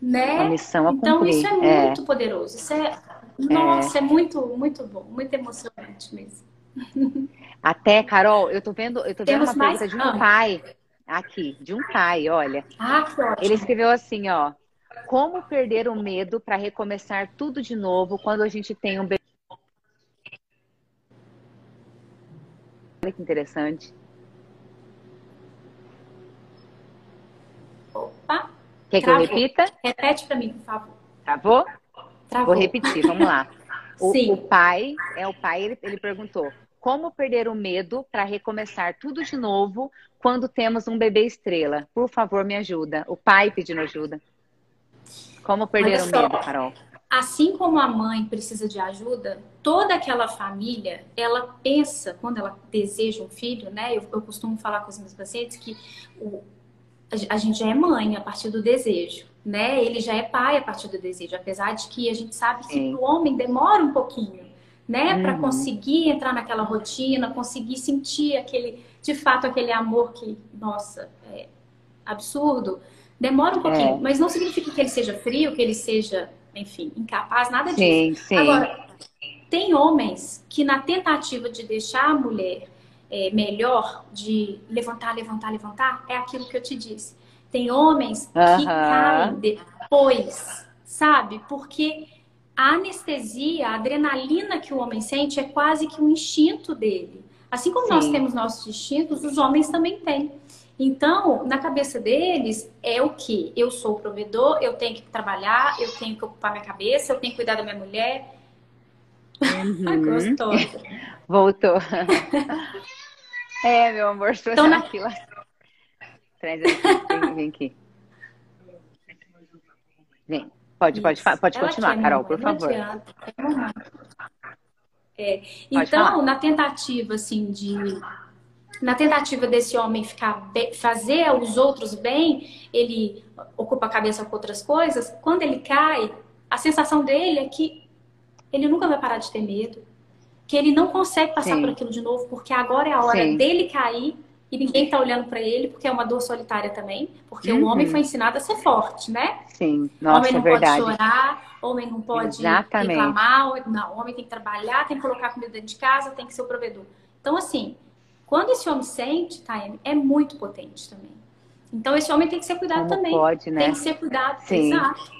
Né? Uma missão a então, cumprir. isso é, é, muito poderoso. Isso é, nossa, é. é muito, muito bom, muito emocionante mesmo. Até, Carol, eu tô vendo, eu tô vendo uma mais? pergunta de um ah. pai aqui, de um pai, olha. Ah, que ótimo. Ele escreveu assim, ó. Como perder o medo para recomeçar tudo de novo quando a gente tem um bebê? Olha que interessante. Opa. Quer que eu repita? Repete para mim, por favor. Travou? Travou? Vou repetir, vamos lá. O, Sim. o pai, é o pai, ele, ele perguntou: como perder o medo para recomeçar tudo de novo quando temos um bebê estrela? Por favor, me ajuda. O pai pedindo ajuda. Como perder o medo, Carol? Assim como a mãe precisa de ajuda, toda aquela família, ela pensa, quando ela deseja um filho, né? Eu, eu costumo falar com os meus pacientes que o, a gente já é mãe a partir do desejo, né? Ele já é pai a partir do desejo, apesar de que a gente sabe que o homem demora um pouquinho, né? Uhum. Para conseguir entrar naquela rotina, conseguir sentir aquele, de fato, aquele amor que, nossa, é absurdo. Demora um pouquinho, é. mas não significa que ele seja frio, que ele seja, enfim, incapaz, nada disso. Sim, sim. Agora, tem homens que na tentativa de deixar a mulher é, melhor, de levantar, levantar, levantar, é aquilo que eu te disse. Tem homens que caem depois, sabe? Porque a anestesia, a adrenalina que o homem sente é quase que um instinto dele. Assim como Sim. nós temos nossos instintos, os homens também têm. Então, na cabeça deles, é o que? Eu sou o provedor, eu tenho que trabalhar, eu tenho que ocupar minha cabeça, eu tenho que cuidar da minha mulher. Uhum. Gostosa. Voltou. é, meu amor, estou então, na... aqui. Traz aqui, vem, aqui. Vem. Pode, pode, pode continuar, Carol, por favor. É. Então, na tentativa, assim, de na tentativa desse homem ficar fazer os outros bem, ele ocupa a cabeça com outras coisas. Quando ele cai, a sensação dele é que ele nunca vai parar de ter medo, que ele não consegue passar Sim. por aquilo de novo, porque agora é a hora Sim. dele cair e ninguém está olhando para ele, porque é uma dor solitária também, porque uhum. o homem foi ensinado a ser forte, né? Sim, nossa, homem não é verdade. pode chorar, homem não pode Exatamente. reclamar, não, o homem tem que trabalhar, tem que colocar comida dentro de casa, tem que ser o provedor. Então, assim, quando esse homem sente, Taime, é muito potente também. Então, esse homem tem que ser cuidado Como também. Pode, né? Tem que ser cuidado, Sim. exato.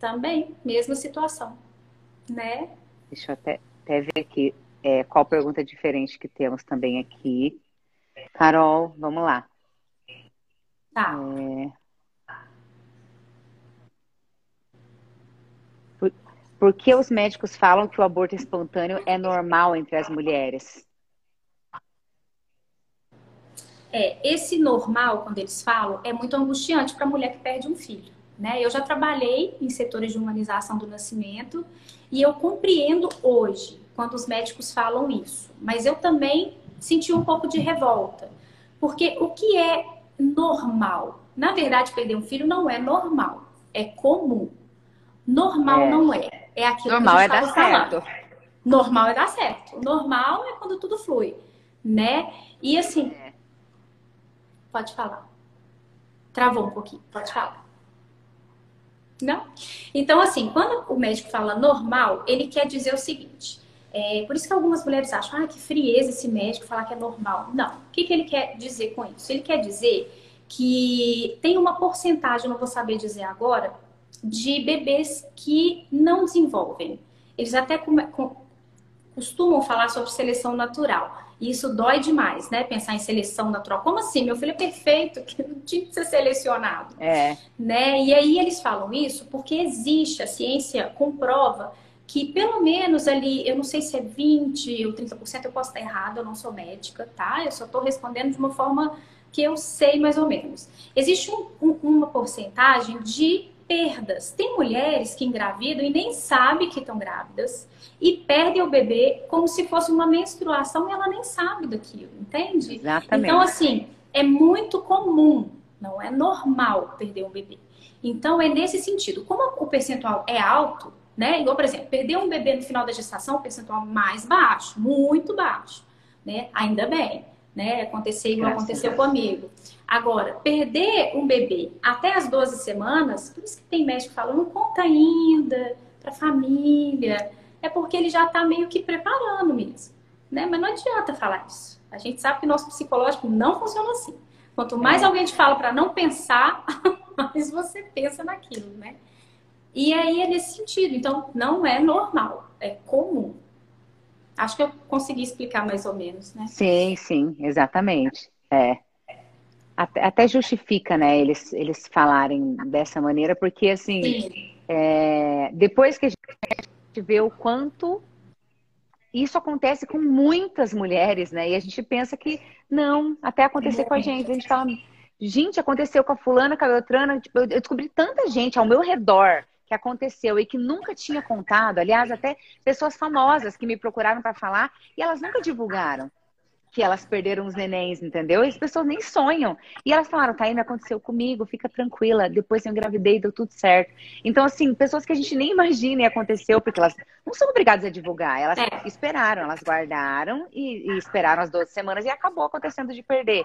Também, mesma situação, né? Deixa eu até, até ver aqui é, qual pergunta diferente que temos também aqui. Carol, vamos lá. Tá. É... Por que os médicos falam que o aborto espontâneo é normal entre as mulheres? É, esse normal, quando eles falam, é muito angustiante para a mulher que perde um filho. Né? Eu já trabalhei em setores de humanização do nascimento e eu compreendo hoje quando os médicos falam isso, mas eu também senti um pouco de revolta, porque o que é normal? Na verdade, perder um filho não é normal, é comum. Normal é. não é, é aquilo normal que a gente é dar falando. certo. Normal é dar certo. Normal é quando tudo flui, né? E assim, é. Pode falar. Travou um pouquinho, pode falar. Não? Então, assim, quando o médico fala normal, ele quer dizer o seguinte. É, por isso que algumas mulheres acham, ah, que frieza esse médico falar que é normal. Não. O que, que ele quer dizer com isso? Ele quer dizer que tem uma porcentagem, não vou saber dizer agora, de bebês que não desenvolvem. Eles até costumam falar sobre seleção natural. E isso dói demais, né? Pensar em seleção natural. Como assim? Meu filho é perfeito, que não tinha que ser selecionado. É. Né? E aí eles falam isso porque existe, a ciência comprova que pelo menos ali, eu não sei se é 20 ou 30%, eu posso estar errada, eu não sou médica, tá? Eu só estou respondendo de uma forma que eu sei mais ou menos. Existe um, um, uma porcentagem de perdas. Tem mulheres que engravidam e nem sabem que estão grávidas e perdem o bebê como se fosse uma menstruação e ela nem sabe daquilo, entende? Exatamente. Então, assim, é muito comum, não é normal perder um bebê. Então, é nesse sentido. Como o percentual é alto, né? Igual, por exemplo, perder um bebê no final da gestação, o percentual mais baixo, muito baixo, né? Ainda bem, né? Acontecer igual Graças aconteceu comigo. Agora, perder um bebê até as 12 semanas, por isso que tem médico falando, não conta ainda para família, é porque ele já está meio que preparando mesmo, né? Mas não adianta falar isso. A gente sabe que nosso psicológico não funciona assim. Quanto mais é. alguém te fala para não pensar, mais você pensa naquilo, né? E aí é nesse sentido. Então, não é normal, é comum. Acho que eu consegui explicar mais ou menos, né? Sim, sim, exatamente. É. Até, até justifica, né, eles, eles falarem dessa maneira, porque assim, é, depois que a gente vê o quanto isso acontece com muitas mulheres, né? E a gente pensa que não, até acontecer com a gente. A gente fala, gente, aconteceu com a fulana, com a Beltrana. Tipo, eu descobri tanta gente ao meu redor que aconteceu e que nunca tinha contado. Aliás, até pessoas famosas que me procuraram para falar e elas nunca divulgaram que elas perderam os nenéns, entendeu? E as pessoas nem sonham. E elas falaram, tá, me aconteceu comigo, fica tranquila, depois eu engravidei, deu tudo certo. Então, assim, pessoas que a gente nem imagina e aconteceu, porque elas não são obrigadas a divulgar, elas é. esperaram, elas guardaram e, e esperaram as 12 semanas e acabou acontecendo de perder.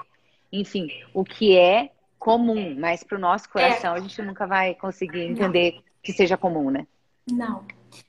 Enfim, o que é comum, mas para o nosso coração é. a gente nunca vai conseguir entender. Que seja comum, né? Não,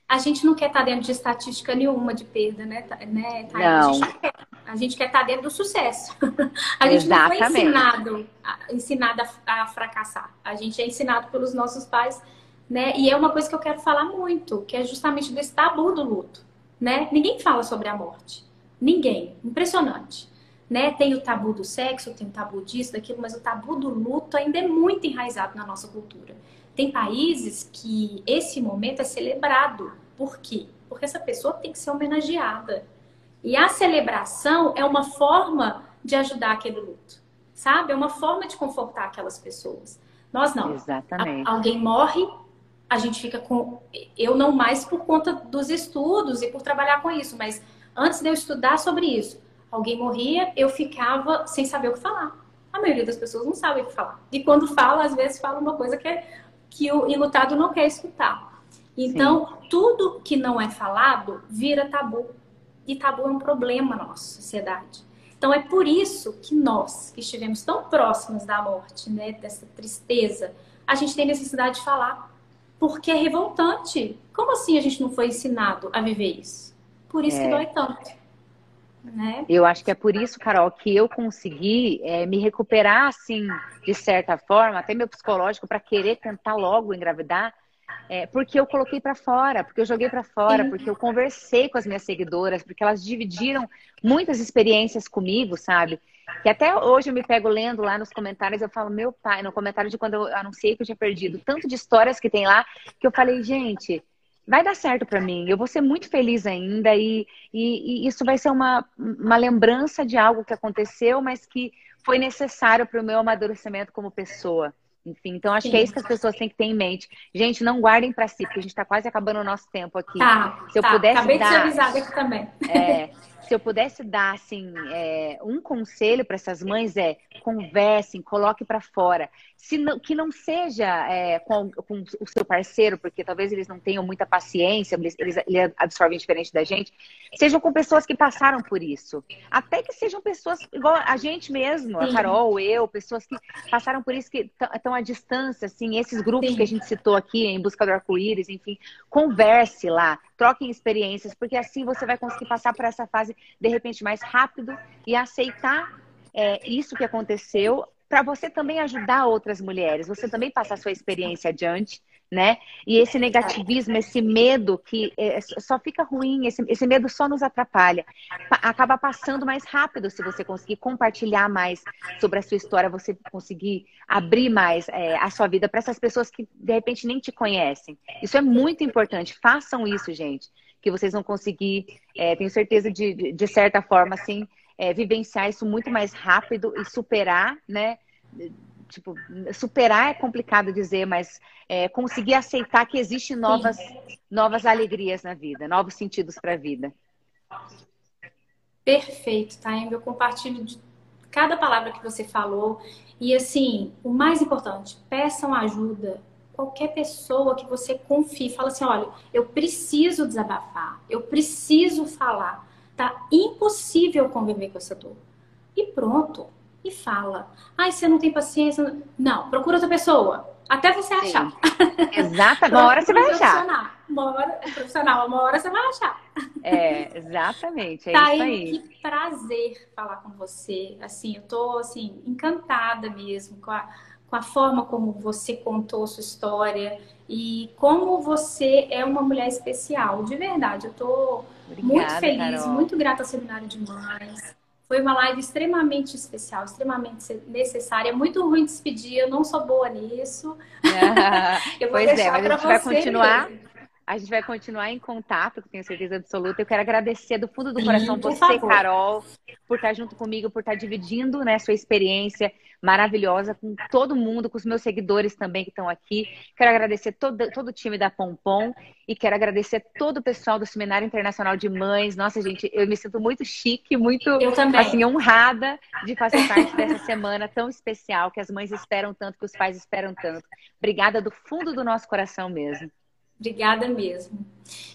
a gente não quer estar dentro de estatística nenhuma de perda, né? né não. A gente, quer, a gente quer estar dentro do sucesso. A gente Exatamente. não foi ensinado, ensinado a, a, fracassar. A gente é ensinado pelos nossos pais, né? E é uma coisa que eu quero falar muito, que é justamente desse tabu do luto, né? Ninguém fala sobre a morte. Ninguém. Impressionante. Né? Tem o tabu do sexo, tem o tabu disso, daquilo, mas o tabu do luto ainda é muito enraizado na nossa cultura. Tem países que esse momento é celebrado. Por quê? Porque essa pessoa tem que ser homenageada. E a celebração é uma forma de ajudar aquele luto, sabe? É uma forma de confortar aquelas pessoas. Nós não. Exatamente. A, alguém morre, a gente fica com. Eu não mais por conta dos estudos e por trabalhar com isso, mas antes de eu estudar sobre isso, alguém morria, eu ficava sem saber o que falar. A maioria das pessoas não sabe o que falar. E quando fala, às vezes fala uma coisa que, é, que o enlutado não quer escutar. Então, Sim. tudo que não é falado vira tabu. E tabu é um problema na nossa sociedade. Então, é por isso que nós, que estivemos tão próximos da morte, né, dessa tristeza, a gente tem necessidade de falar. Porque é revoltante. Como assim a gente não foi ensinado a viver isso? Por isso é. que dói tanto. Né? Eu acho que é por isso, Carol, que eu consegui é, me recuperar, assim, de certa forma, até meu psicológico, para querer tentar logo engravidar, é, porque eu coloquei para fora, porque eu joguei para fora, Sim. porque eu conversei com as minhas seguidoras, porque elas dividiram muitas experiências comigo, sabe? Que até hoje eu me pego lendo lá nos comentários, eu falo, meu pai, no comentário de quando eu anunciei que eu tinha perdido, tanto de histórias que tem lá, que eu falei, gente, vai dar certo para mim, eu vou ser muito feliz ainda e, e, e, isso vai ser uma, uma lembrança de algo que aconteceu, mas que foi necessário para o meu amadurecimento como pessoa. Enfim, então acho Sim. que é isso que as pessoas têm que ter em mente. Gente, não guardem para si, porque a gente está quase acabando o nosso tempo aqui. Tá, Se eu tá. pudesse Acabei dar, de ser avisada aqui também. É, se eu pudesse dar assim é, um conselho para essas mães é conversem, coloque para fora. Se não, que não seja é, com, com, o seu parceiro, porque talvez eles não tenham muita paciência, eles, eles, absorvem diferente da gente. Sejam com pessoas que passaram por isso. Até que sejam pessoas igual a gente mesmo, a Carol, eu, pessoas que passaram por isso que estão à distância, assim, esses grupos Sim. que a gente citou aqui em busca do arco-íris, enfim, converse lá, troquem experiências, porque assim você vai conseguir passar por essa fase de repente mais rápido e aceitar é, isso que aconteceu para você também ajudar outras mulheres, você também passar sua experiência adiante, né? E esse negativismo, esse medo que é, só fica ruim, esse, esse medo só nos atrapalha. Pa acaba passando mais rápido se você conseguir compartilhar mais sobre a sua história, você conseguir abrir mais é, a sua vida para essas pessoas que de repente nem te conhecem. Isso é muito importante. Façam isso, gente que vocês vão conseguir, é, tenho certeza de, de certa forma, assim, é, vivenciar isso muito mais rápido e superar, né? Tipo, superar é complicado dizer, mas é, conseguir aceitar que existem novas, novas alegrias na vida, novos sentidos para a vida. Perfeito, tá? Eu compartilho de cada palavra que você falou. E assim, o mais importante, peçam ajuda qualquer pessoa que você confie, fala assim, olha, eu preciso desabafar, eu preciso falar, tá impossível conviver com essa dor. E pronto, e fala. Ai, você não tem paciência? Não, procura outra pessoa, até você achar. Exato, uma hora você vai achar. Uma hora, profissional, uma hora você vai achar. É, exatamente, é tá isso aí. Que prazer falar com você. Assim, eu tô assim encantada mesmo com a com a forma como você contou sua história e como você é uma mulher especial. De verdade, eu estou muito feliz, Carol. muito grata ao Seminário de Mães. Foi uma live extremamente especial, extremamente necessária. É muito ruim despedir, eu não sou boa nisso. Ah, eu vou pois é, mas a gente vai continuar. Mesmo. A gente vai continuar em contato, tenho certeza absoluta. Eu quero agradecer do fundo do coração você, favor. Carol, por estar junto comigo, por estar dividindo né, sua experiência maravilhosa com todo mundo, com os meus seguidores também que estão aqui. Quero agradecer todo, todo o time da Pompom e quero agradecer todo o pessoal do Seminário Internacional de Mães. Nossa, gente, eu me sinto muito chique, muito assim, honrada de fazer parte dessa semana tão especial que as mães esperam tanto, que os pais esperam tanto. Obrigada do fundo do nosso coração mesmo. Obrigada mesmo.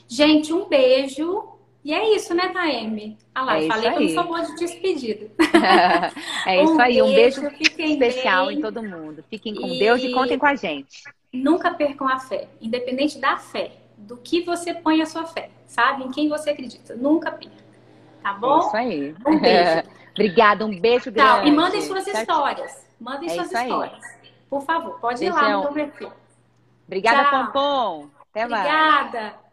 Gente, um beijo. E é isso, né, Taeme? Ah lá, é falei que eu não sou boa de despedida. é isso um aí, um beijo especial bem. em todo mundo. Fiquem com e... Deus e contem com a gente. Nunca percam a fé, independente da fé, do que você põe a sua fé, sabe? Em quem você acredita. Nunca perca. Tá bom? É isso aí. Um beijo. Obrigada, um beijo grande. e mandem suas histórias. Mandem é suas histórias. Aí. Por favor, pode ir lá no perfil. Obrigada, Tchau. Pompom. Até mais. Obrigada.